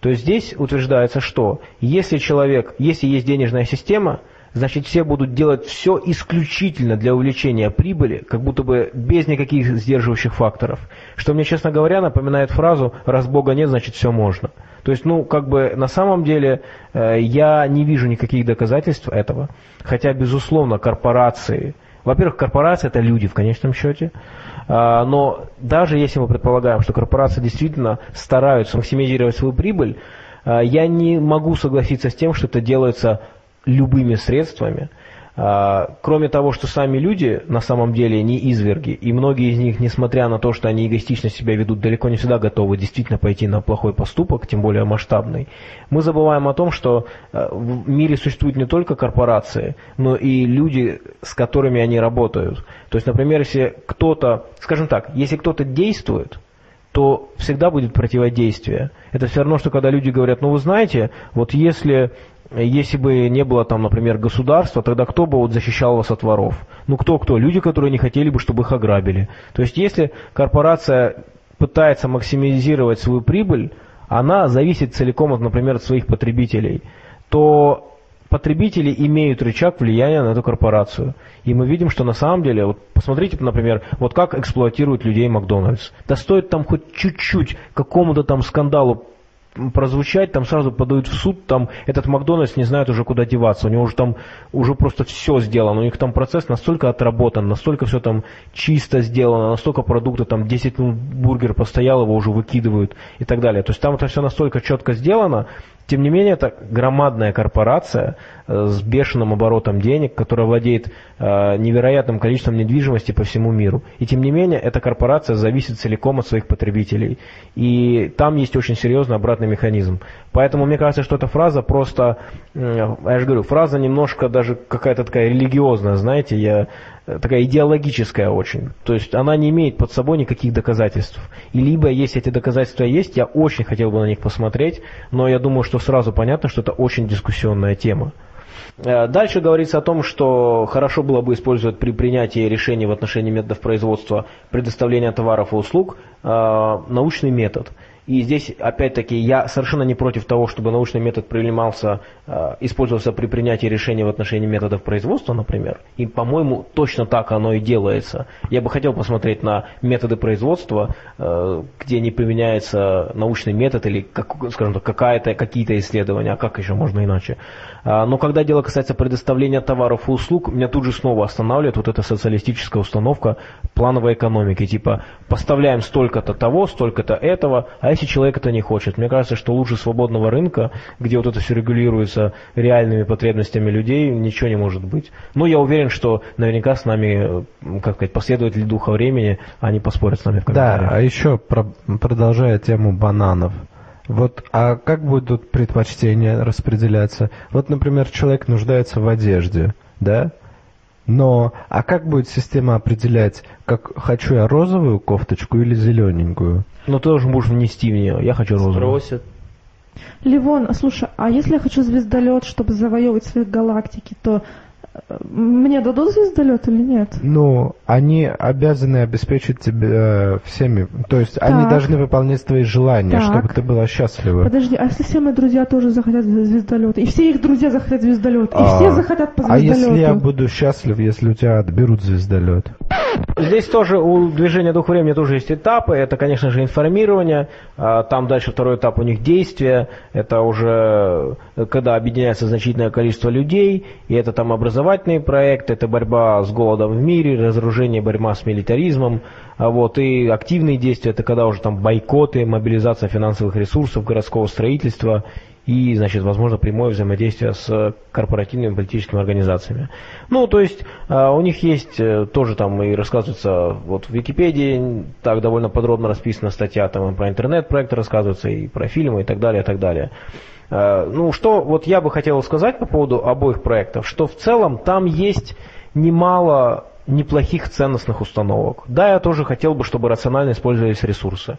То есть здесь утверждается, что если человек, если есть денежная система, значит все будут делать все исключительно для увеличения прибыли, как будто бы без никаких сдерживающих факторов. Что мне, честно говоря, напоминает фразу «раз Бога нет, значит все можно». То есть, ну, как бы на самом деле э, я не вижу никаких доказательств этого. Хотя, безусловно, корпорации, во-первых, корпорации это люди в конечном счете, А, но даже если мы предполагаем, что корпорации действительно стараются максимизировать свою прибыль, а, я не могу согласиться с тем, что это делается любыми средствами. А, Кроме того, что сами люди на самом деле не изверги, и многие из них, несмотря на то, что они эгоистично себя ведут, далеко не всегда готовы действительно пойти на плохой поступок, тем более масштабный, мы забываем о том, что э, в мире существуют не только корпорации, но и люди, с которыми они работают. То есть, например, если кто-то, скажем так, если кто-то действует, то всегда будет противодействие. Это все равно, что когда люди говорят, ну вы знаете, вот если, если бы не было там, например, государства, тогда кто бы вот защищал вас от воров? Ну кто-кто? Люди, которые не хотели бы, чтобы их ограбили. То есть если корпорация пытается максимизировать свою прибыль, она зависит целиком, от, например, от своих потребителей, то потребители имеют рычаг влияния на эту корпорацию. И мы видим, что на самом деле, вот посмотрите, например, вот как эксплуатируют людей Макдональдс. Да стоит там хоть чуть-чуть какому-то там скандалу прозвучать, там сразу подают в суд, там этот Макдональдс не знает уже куда деваться, у него уже там уже просто все сделано, у них там процесс настолько отработан, настолько все там чисто сделано, настолько продукты там 10 минут бургер постоял, его уже выкидывают и так далее. То есть там это все настолько четко сделано, Тем не менее, это громадная корпорация э, с бешеным оборотом денег, которая владеет э, невероятным количеством недвижимости по всему миру. И тем не менее, эта корпорация зависит целиком от своих потребителей. И там есть очень серьезный обратный механизм. Поэтому мне кажется, что эта фраза просто, я же говорю, фраза немножко даже какая-то такая религиозная, знаете, я такая идеологическая очень. То есть она не имеет под собой никаких доказательств. И либо, если эти доказательства есть, я очень хотел бы на них посмотреть, но я думаю, что сразу понятно, что это очень дискуссионная тема. Э, дальше говорится о том, что хорошо было бы использовать при принятии решений в отношении методов производства предоставления товаров и услуг э, научный метод – и здесь, опять-таки, я совершенно не против того, чтобы научный метод принимался, э, использовался при принятии решения в отношении методов производства, например. И, по-моему, точно так оно и делается. Я бы хотел посмотреть на методы производства, э, где не применяется научный метод или, скажем так, какие-то исследования, а как еще можно иначе. А, но когда дело касается предоставления товаров и услуг, меня тут же снова останавливает вот эта социалистическая установка плановой экономики. Типа, поставляем столько-то того, столько-то этого, а если человек это не хочет? Мне кажется, что лучше свободного рынка, где вот это все регулируется реальными потребностями людей, ничего не может быть. Но я уверен, что наверняка с нами, как сказать, последователи духа времени, они поспорят с нами в комментариях. Да, а еще про, продолжая тему бананов. Вот, а как будут предпочтения распределяться? Вот, например, человек нуждается в одежде, да? Но, а как будет система определять, как хочу я розовую кофточку или зелененькую? Ну, ты должен будешь внести в нее. Я хочу розовую. Спросят. Ливон, слушай, а если я хочу звездолет, чтобы завоевывать свои галактики, то мне дадут звездолет или нет? Ну, они обязаны обеспечить тебя э, всеми. То есть Так. они должны выполнять твои желания, Так. чтобы ты была счастлива. Подожди, а если все мои друзья тоже захотят звездолет? И все их друзья захотят звездолет? И А, все захотят по А звездолету? если я буду счастлив, если у тебя отберут звездолет? Здесь тоже у движения дух времени тоже есть этапы. Это, конечно же, информирование. А, Там дальше второй этап у них действия. Это уже э, когда объединяется значительное количество людей. И это там образовательные проекты, это борьба с голодом в мире, разоружение, борьба с милитаризмом. А Вот, и активные действия, это когда уже там бойкоты, мобилизация финансовых ресурсов, городского строительства и, значит, возможно, прямое взаимодействие с корпоративными политическими организациями. Ну, то есть, а, у них есть э, тоже там и рассказывается, вот в Википедии так довольно подробно расписана статья, там и про интернет-проекты рассказывается, и про фильмы, и так далее, и так далее. Э, Ну, что вот я бы хотел сказать по поводу обоих проектов, что в целом там есть немало неплохих ценностных установок. Да, я тоже хотел бы, чтобы рационально использовались ресурсы.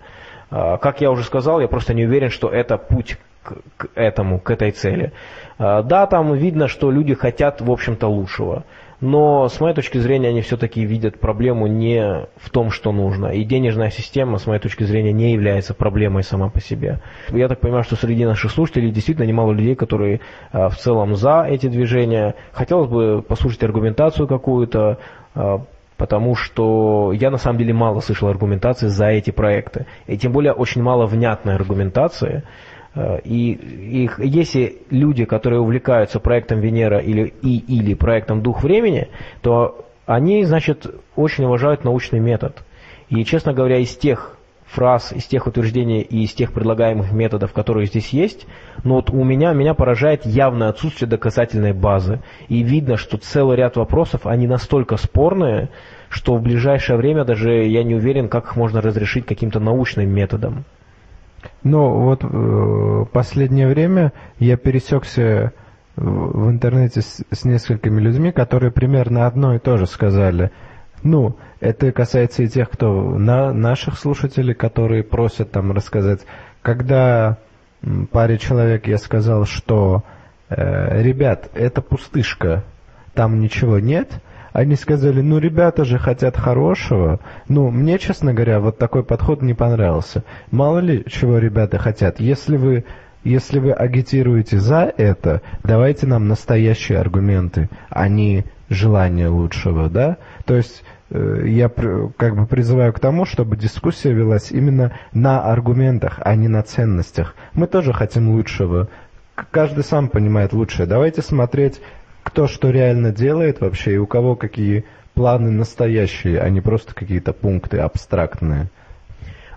А, Как я уже сказал, я просто не уверен, что это путь к, этому, к этой цели. А, Да, там видно, что люди хотят, в общем-то, лучшего. Но с моей точки зрения они все-таки видят проблему не в том, что нужно. И денежная система, с моей точки зрения, не является проблемой сама по себе. Я так понимаю, что среди наших слушателей действительно немало людей, которые а, в целом за эти движения. Хотелось бы послушать аргументацию какую-то, а, потому что я на самом деле мало слышал аргументации за эти проекты. И тем более очень мало внятной аргументации. И, и если люди, которые увлекаются проектом Венера или, и, или проектом Дух времени, то они, значит, очень уважают научный метод. И, честно говоря, из тех фраз, из тех утверждений и из тех предлагаемых методов, которые здесь есть, но вот у меня, меня поражает явное отсутствие доказательной базы. И видно, что целый ряд вопросов, они настолько спорные, что в ближайшее время даже я не уверен, как их можно разрешить каким-то научным методом. Ну, вот э, последнее время я пересекся в в интернете с, с несколькими людьми, которые примерно одно и то же сказали. Ну, это касается и тех, кто на наших слушателей, которые просят там рассказать. Когда паре человек я сказал, что э, ребят, это пустышка, там ничего нет, они сказали, ну ребята же хотят хорошего. Ну, мне, честно говоря, вот такой подход не понравился. Мало ли чего ребята хотят. Если вы, если вы агитируете за это, давайте нам настоящие аргументы, а не желание лучшего, да? То есть э, я как бы призываю к тому, чтобы дискуссия велась именно на аргументах, а не на ценностях. Мы тоже хотим лучшего. Каждый сам понимает лучшее. Давайте смотреть, кто что реально делает вообще и у кого какие планы настоящие, а не просто какие-то пункты абстрактные.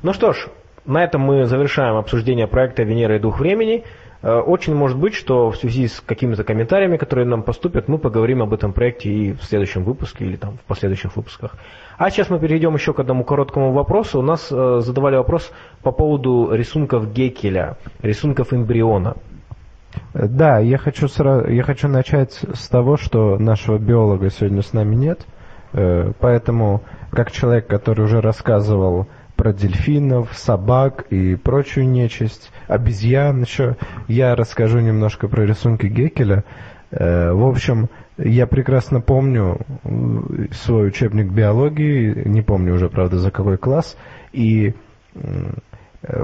Ну что ж, на этом мы завершаем обсуждение проекта «Венера и дух времени». Э, очень может быть, что в связи с какими-то комментариями, которые нам поступят, мы поговорим об этом проекте и в следующем выпуске или там в последующих выпусках. А сейчас мы перейдем еще к одному короткому вопросу. У нас э, задавали вопрос по поводу рисунков Геккеля, рисунков эмбриона. Да, я хочу, сразу, я хочу начать с того, что нашего биолога сегодня с нами нет, э, поэтому как человек, который уже рассказывал про дельфинов, собак и прочую нечисть, обезьян еще. Я расскажу немножко про рисунки Геккеля. Э, в общем, я прекрасно помню э, свой учебник биологии, не помню уже, правда, за какой класс, и э,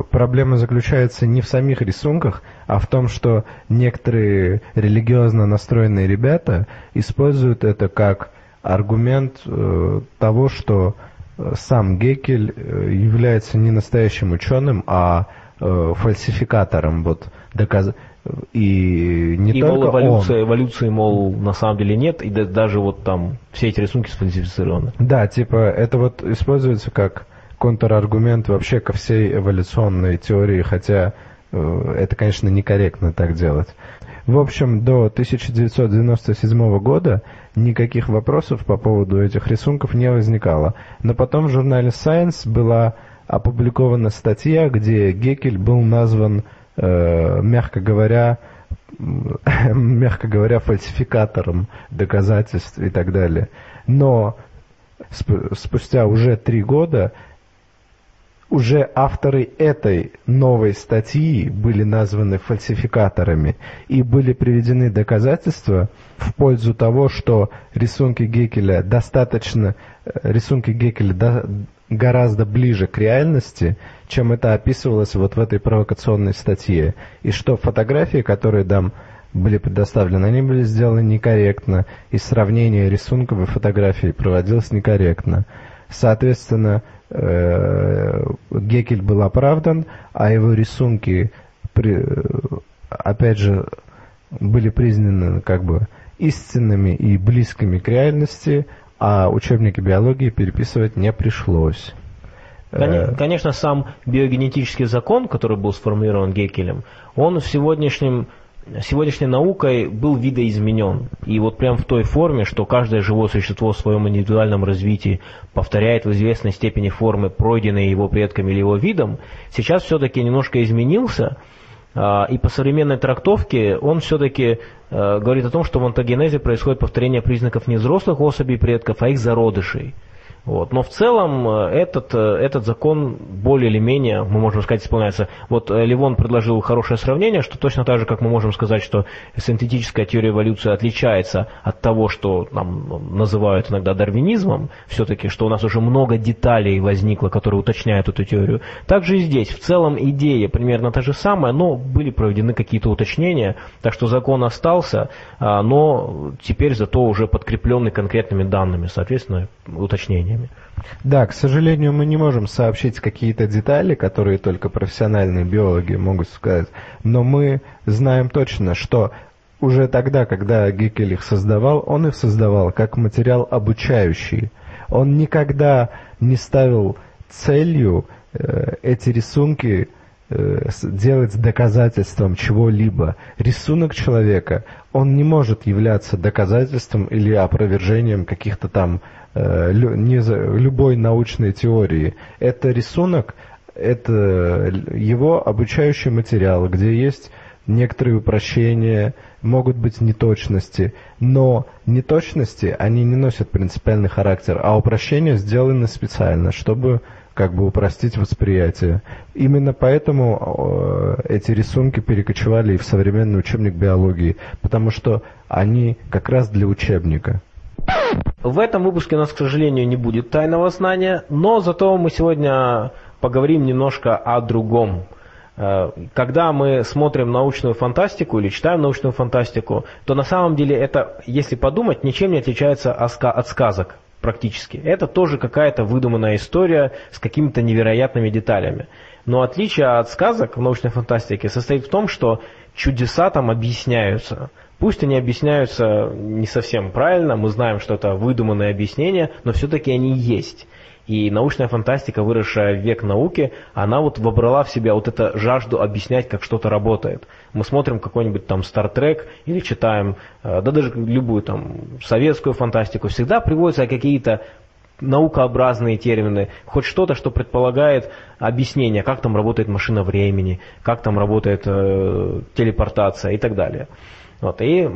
проблема заключается не в самих рисунках, а в том, что некоторые религиозно настроенные ребята используют это как аргумент того, что сам Гекель э, является не настоящим ученым, а э, фальсификатором. Вот, доказ... И не и только мол, эволюция, он. эволюции, мол, на самом деле нет, и да, даже вот там все эти рисунки сфальсифицированы. Да, типа, это вот используется как контраргумент вообще ко всей эволюционной теории, хотя э, это, конечно, некорректно так делать. В общем, до 1997 года никаких вопросов по поводу этих рисунков не возникало. Но потом в журнале Science была опубликована статья, где Гекель был назван, э, мягко говоря, <laughs> мягко говоря, фальсификатором доказательств и так далее. Но спустя уже три года уже авторы этой новой статьи были названы фальсификаторами и были приведены доказательства в пользу того, что рисунки Гекеля достаточно, э, рисунки Гекеля до, гораздо ближе к реальности, чем это описывалось вот в этой провокационной статье, и что фотографии, которые там были предоставлены, они были сделаны некорректно, и сравнение рисунков и фотографий проводилось некорректно. Соответственно, Гекель был оправдан, а его рисунки, опять же, были признаны как бы истинными и близкими к реальности, а учебники биологии переписывать не пришлось. Э, конечно, сам биогенетический закон, который был сформулирован Гекелем, он в сегодняшнем сегодняшней наукой был видоизменен. И вот прям в той форме, что каждое живое существо в своем индивидуальном развитии повторяет в известной степени формы, пройденные его предками или его видом, сейчас все-таки немножко изменился, а, и по современной трактовке он все-таки э, говорит о том, что в онтогенезе происходит повторение признаков не взрослых особей предков, а их зародышей. Вот. Но в целом э, этот, э, этот закон более или менее, мы можем сказать, исполняется. Вот э, Ливон предложил хорошее сравнение, что точно так же, как мы можем сказать, что синтетическая теория эволюции отличается от того, что нам называют иногда дарвинизмом, все-таки, что у нас уже много деталей возникло, которые уточняют эту теорию. Также и здесь. В целом идея примерно та же самая, но были проведены какие-то уточнения, так что закон остался, а, но теперь зато уже подкрепленный конкретными данными, соответственно, уточнения исследованиями. Да, к сожалению, мы не можем сообщить какие-то детали, которые только профессиональные биологи могут сказать, но мы знаем точно, что уже тогда, когда Геккель их создавал, он их создавал как материал обучающий. Он никогда не ставил целью э, эти рисунки э, делать доказательством чего-либо. Рисунок человека, он не может являться доказательством или опровержением каких-то там Э, не любой научной теории. Это рисунок, это его обучающий материал, где есть некоторые упрощения, могут быть неточности, но неточности, они не носят принципиальный характер, а упрощения сделаны специально, чтобы как бы упростить восприятие. Именно поэтому э, эти рисунки перекочевали и в современный учебник биологии, потому что они как раз для учебника. В этом выпуске у нас, к сожалению, не будет тайного знания, но зато мы сегодня поговорим немножко о другом. Э, когда мы смотрим научную фантастику или читаем научную фантастику, то на самом деле это, если подумать, ничем не отличается от сказок практически. Это тоже какая-то выдуманная история с какими-то невероятными деталями. Но отличие от сказок в научной фантастике состоит в том, что чудеса там объясняются. Пусть они объясняются не совсем правильно, мы знаем, что это выдуманные объяснения, но все-таки они есть. И научная фантастика, выросшая в век науки, она вот вобрала в себя вот эту жажду объяснять, как что-то работает. Мы смотрим какой-нибудь там Star Trek или читаем, э, да даже любую там советскую фантастику, всегда приводятся какие-то наукообразные термины, хоть что-то, что предполагает объяснение, как там работает машина времени, как там работает э, телепортация и так далее. Вот, и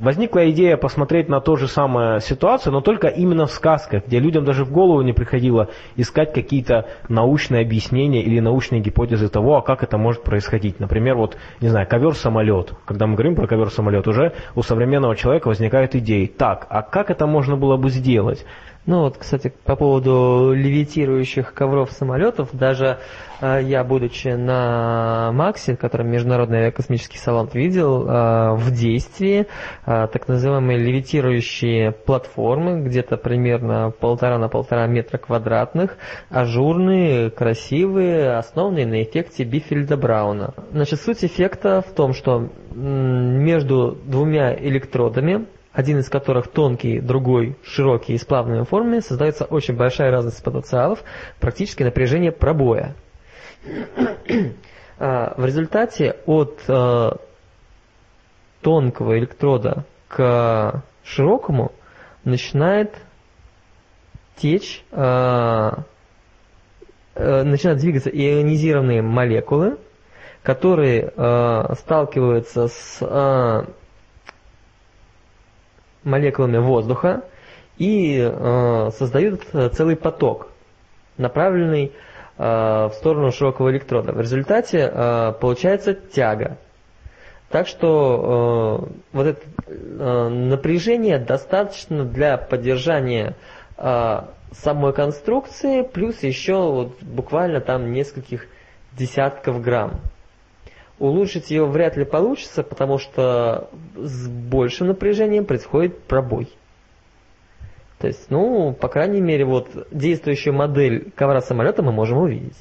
возникла идея посмотреть на ту же самую ситуацию, но только именно в сказках, где людям даже в голову не приходило искать какие-то научные объяснения или научные гипотезы того, а как это может происходить. Например, вот, не знаю, ковер-самолет. Когда мы говорим про ковер-самолет, уже у современного человека возникают идеи. Так, а как это можно было бы сделать? Ну вот, кстати, по поводу левитирующих ковров самолетов, даже э, я, будучи на Максе, который Международный космический салон, видел э, в действии э, так называемые левитирующие платформы, где-то примерно полтора на полтора метра квадратных, ажурные, красивые, основанные на эффекте Бифельда Брауна. Значит, суть эффекта в том, что между двумя электродами один из которых тонкий, другой широкий и с плавными формами, создается очень большая разность потенциалов, практически напряжение пробоя. <clears throat> А, в результате от э, тонкого электрода к широкому начинает течь, э, э, начинают двигаться ионизированные молекулы, которые сталкиваются с молекулами воздуха и э, создают э, целый поток, направленный э, в сторону широкого электрода. В результате э, получается тяга. Так что э, вот это э, напряжение достаточно для поддержания э, самой конструкции, плюс еще вот буквально там нескольких десятков грамм. Улучшить ее вряд ли получится, потому что с большим напряжением происходит пробой. То есть, ну, по крайней мере, вот действующую модель ковра самолета мы можем увидеть.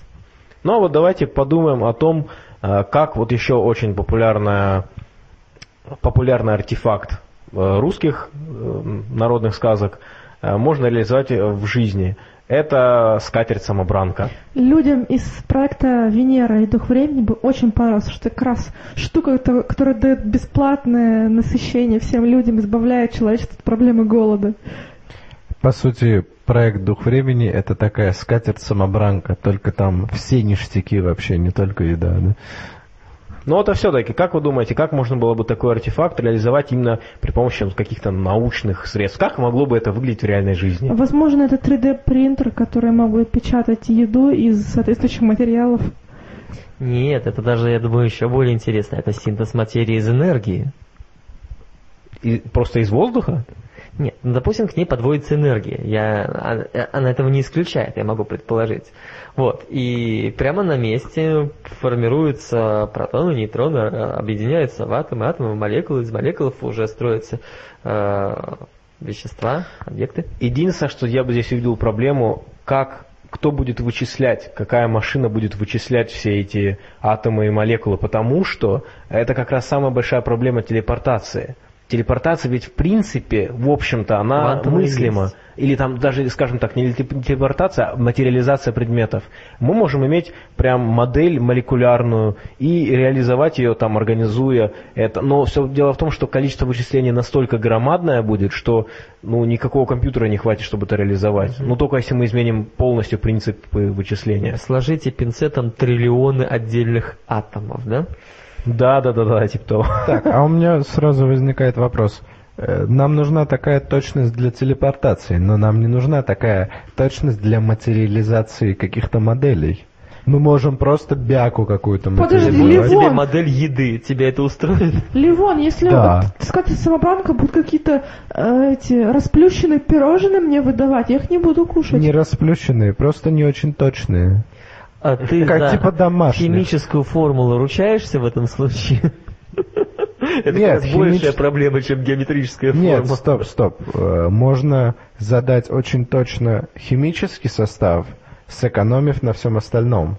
Ну а вот давайте подумаем о том, э, как вот еще очень популярная, популярный артефакт э, русских э, народных сказок можно реализовать в жизни. Это скатерть-самобранка. Людям из проекта «Венера и Дух времени» бы очень понравилось, что это как раз штука, которая дает бесплатное насыщение всем людям, избавляет человечество от проблемы голода. По сути, проект «Дух времени» — это такая скатерть-самобранка, только там все ништяки вообще, не только еда, да? Но это все-таки, как вы думаете, как можно было бы такой артефакт реализовать именно при помощи каких-то научных средств? Как могло бы это выглядеть в реальной жизни? Возможно, это 3D-принтер, который мог бы печатать еду из соответствующих материалов. Нет, это даже, я думаю, еще более интересно. Это синтез материи из энергии. И, просто из воздуха? Нет, ну, допустим, к ней подводится энергия. Я, а, она этого не исключает, я могу предположить. Вот, и прямо на месте формируются протоны, нейтроны, а, объединяются в атомы, атомы, молекулы, из молекул уже строятся э, вещества, объекты. Единственное, что я бы здесь увидел проблему, как кто будет вычислять, какая машина будет вычислять все эти атомы и молекулы, потому что это как раз самая большая проблема телепортации – телепортация ведь в принципе, в общем-то, она Квантовый мыслима. Есть. Или там даже, скажем так, не телепортация, а материализация предметов. Мы можем иметь прям модель молекулярную и реализовать ее там, организуя это. Но все дело в том, что количество вычислений настолько громадное будет, что ну, никакого компьютера не хватит, чтобы это реализовать. Mm-hmm. Ну, только если мы изменим полностью принципы вычисления. Сложите пинцетом триллионы отдельных атомов, да? Да, да, да, да, типа того. Так, а у меня сразу возникает вопрос. Э, нам нужна такая точность для телепортации, но нам не нужна такая точность для материализации каких-то моделей. Мы можем просто бяку какую-то материализовать. Подожди, Тебе модель еды, тебя это устроит? Ливон, если да. вот, сказать, самобранка будут какие-то э, эти расплющенные пирожные мне выдавать, я их не буду кушать. Не расплющенные, просто не очень точные. А ты как за типа домашних. химическую формулу ручаешься в этом случае? Это Нет, химич... большая проблема, чем геометрическая форма. Нет, стоп, стоп. Э, можно задать очень точно химический состав, сэкономив на всем остальном.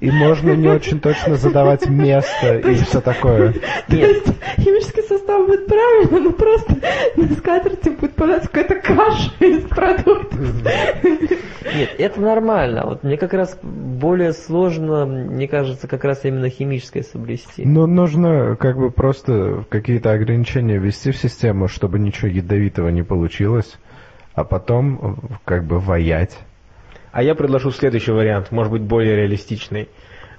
И можно не очень точно задавать место и все такое. То есть химический состав будет правильно, но просто на скатерти будет появляться какая-то каша из продуктов. Нет, это нормально. Вот мне как раз более сложно, мне кажется, как раз именно химическое соблюсти. Ну, нужно как бы просто какие-то ограничения ввести в систему, чтобы ничего ядовитого не получилось, а потом как бы воять. А я предложу следующий вариант, может быть, более реалистичный.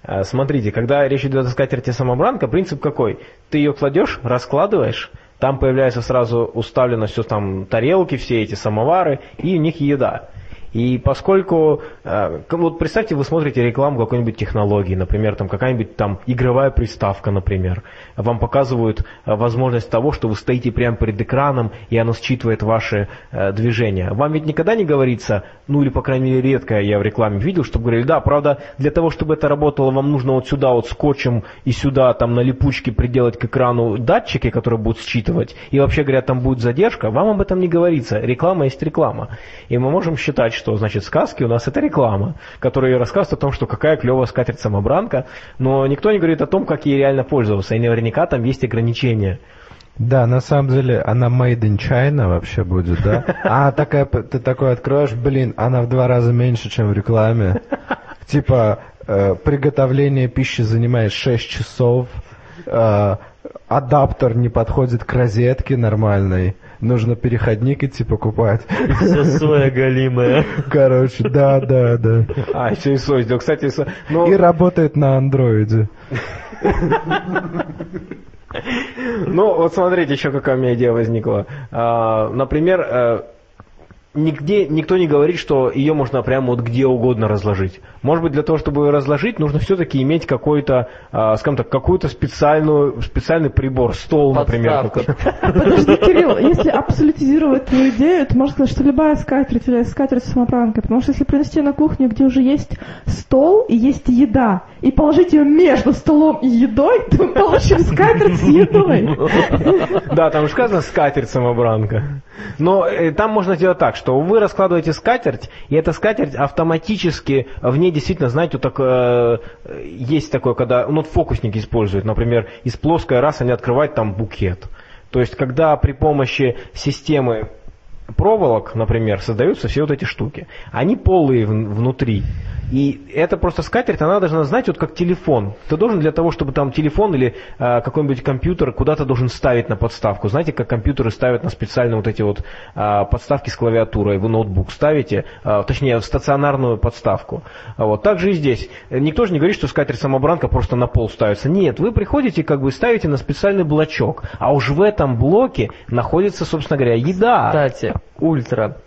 А, Смотрите, когда речь идет о скатерти самобранка, принцип какой? Ты ее кладешь, раскладываешь, там появляется сразу уставлено все там тарелки, все эти самовары, и в них еда. И поскольку, э, вот представьте, вы смотрите рекламу какой-нибудь технологии, например, там какая-нибудь там игровая приставка, например, вам показывают э, возможность того, что вы стоите прямо перед экраном, и оно считывает ваши э, движения. Вам ведь никогда не говорится, ну или, по крайней мере, редко я в рекламе видел, чтобы говорили, да, правда, для того, чтобы это работало, вам нужно вот сюда вот скотчем и сюда там на липучке приделать к экрану датчики, которые будут считывать, и вообще говоря, там будет задержка, вам об этом не говорится. Реклама есть реклама. И мы можем считать, что, значит, сказки у нас это реклама, которая рассказывает о том, что какая клевая скатерть-самобранка, но никто не говорит о том, как ей реально пользоваться, и наверняка там есть ограничения. Да, на самом деле она made in China вообще будет, да? <laughs> А такая, ты такой откроешь, блин, она в два раза меньше, чем в рекламе. <laughs> Типа, э, приготовление пищи занимает 6 часов, э, адаптер не подходит к розетке нормальной, нужно переходник идти покупать. Все соя голимая. Короче, да, да, да. А, еще и сделал. Кстати, со- ну, И работает на андроиде. Ну, вот смотрите, еще какая у меня идея возникла. А, например, э, нигде никто не говорит, что ее можно прямо вот где угодно разложить. Может быть, для того, чтобы ее разложить, нужно все-таки иметь какой-то, а, скажем так, какую-то специальную, специальный прибор, стол, например. Подставка. какой-то. Подожди, <laughs> Кирилл, если абсолютизировать твою идею, то можно сказать, что любая скатерть является скатертью самопранкой. Потому что если принести на кухню, где уже есть стол и есть еда, и положить ее между столом и едой, то мы получим скатерть с едой. Да, там же сказано скатерть самобранка. Но э, там можно сделать так, что вы раскладываете скатерть, и эта скатерть автоматически, в ней действительно, знаете, вот так, э, есть такое, когда, ну, вот фокусники используют, например, из плоской раз они открывают там букет. То есть, когда при помощи системы проволок, например, создаются все вот эти штуки. Они полые вн- внутри. И это просто скатерть, она должна знать, вот как телефон. Ты должен для того, чтобы там телефон или э, какой-нибудь компьютер куда-то должен ставить на подставку. Знаете, как компьютеры ставят на специальные вот эти вот э, подставки с клавиатурой. Вы ноутбук ставите, э, точнее, стационарную подставку. Вот. Так же и здесь. Никто же не говорит, что скатерть-самобранка просто на пол ставится. Нет, вы приходите, как бы ставите на специальный блочок. А уж в этом блоке находится, собственно говоря, еда. Кстати, ультра.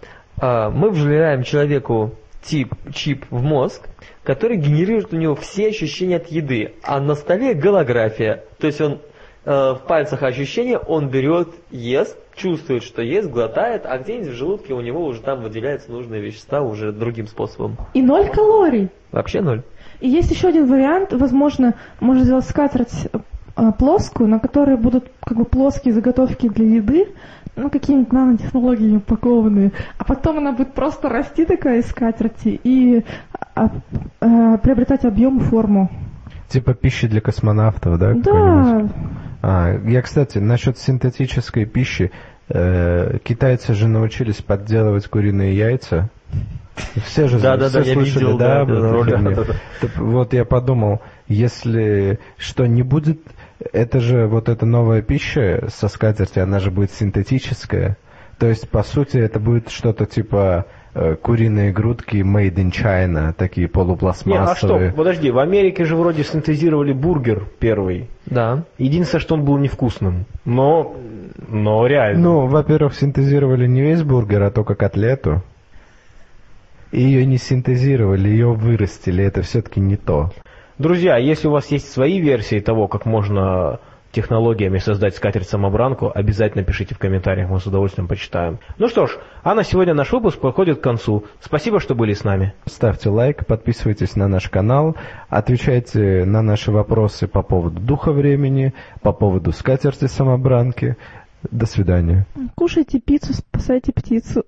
А, Мы вживляем человеку тип, чип в мозг, который генерирует у него все ощущения от еды. А на столе голография. То есть он э, в пальцах ощущения, он берет, ест, чувствует, что ест, глотает, а где-нибудь в желудке у него уже там выделяются нужные вещества уже другим способом. И ноль калорий. Вообще ноль. И есть еще один вариант, возможно, можно сделать скатерть плоскую, на которой будут как бы плоские заготовки для еды, ну, какие-нибудь нанотехнологии упакованные, а потом она будет просто расти такая из скатерти и а, а, приобретать объем и форму. Типа пищи для космонавтов, да? Да, А, я, кстати, насчет синтетической пищи. э, китайцы же научились подделывать куриные яйца. Все же Да, да, все да, я слышали, видел, да, да, да, этой да, да, да. Вот я подумал, если что не будет, это же вот эта новая пища со скатерти, она же будет синтетическая. То есть, по сути, это будет что-то типа э, куриные грудки made in China, такие Не, а что, полупластмассовые. подожди, в Америке же вроде синтезировали бургер первый. Да. Единственное, что он был невкусным. Но, но реально. Ну, во-первых, синтезировали не весь бургер, а только котлету. И ее не синтезировали, ее вырастили. Это все-таки не то. Друзья, если у вас есть свои версии того, как можно технологиями создать скатерть-самобранку, обязательно пишите в комментариях, мы с удовольствием почитаем. Ну что ж, а на сегодня наш выпуск подходит к концу. Спасибо, что были с нами. Ставьте лайк, подписывайтесь на наш канал, отвечайте на наши вопросы по поводу духа времени, по поводу скатерти самобранки. До свидания. кушайте пиццу, спасайте птицу.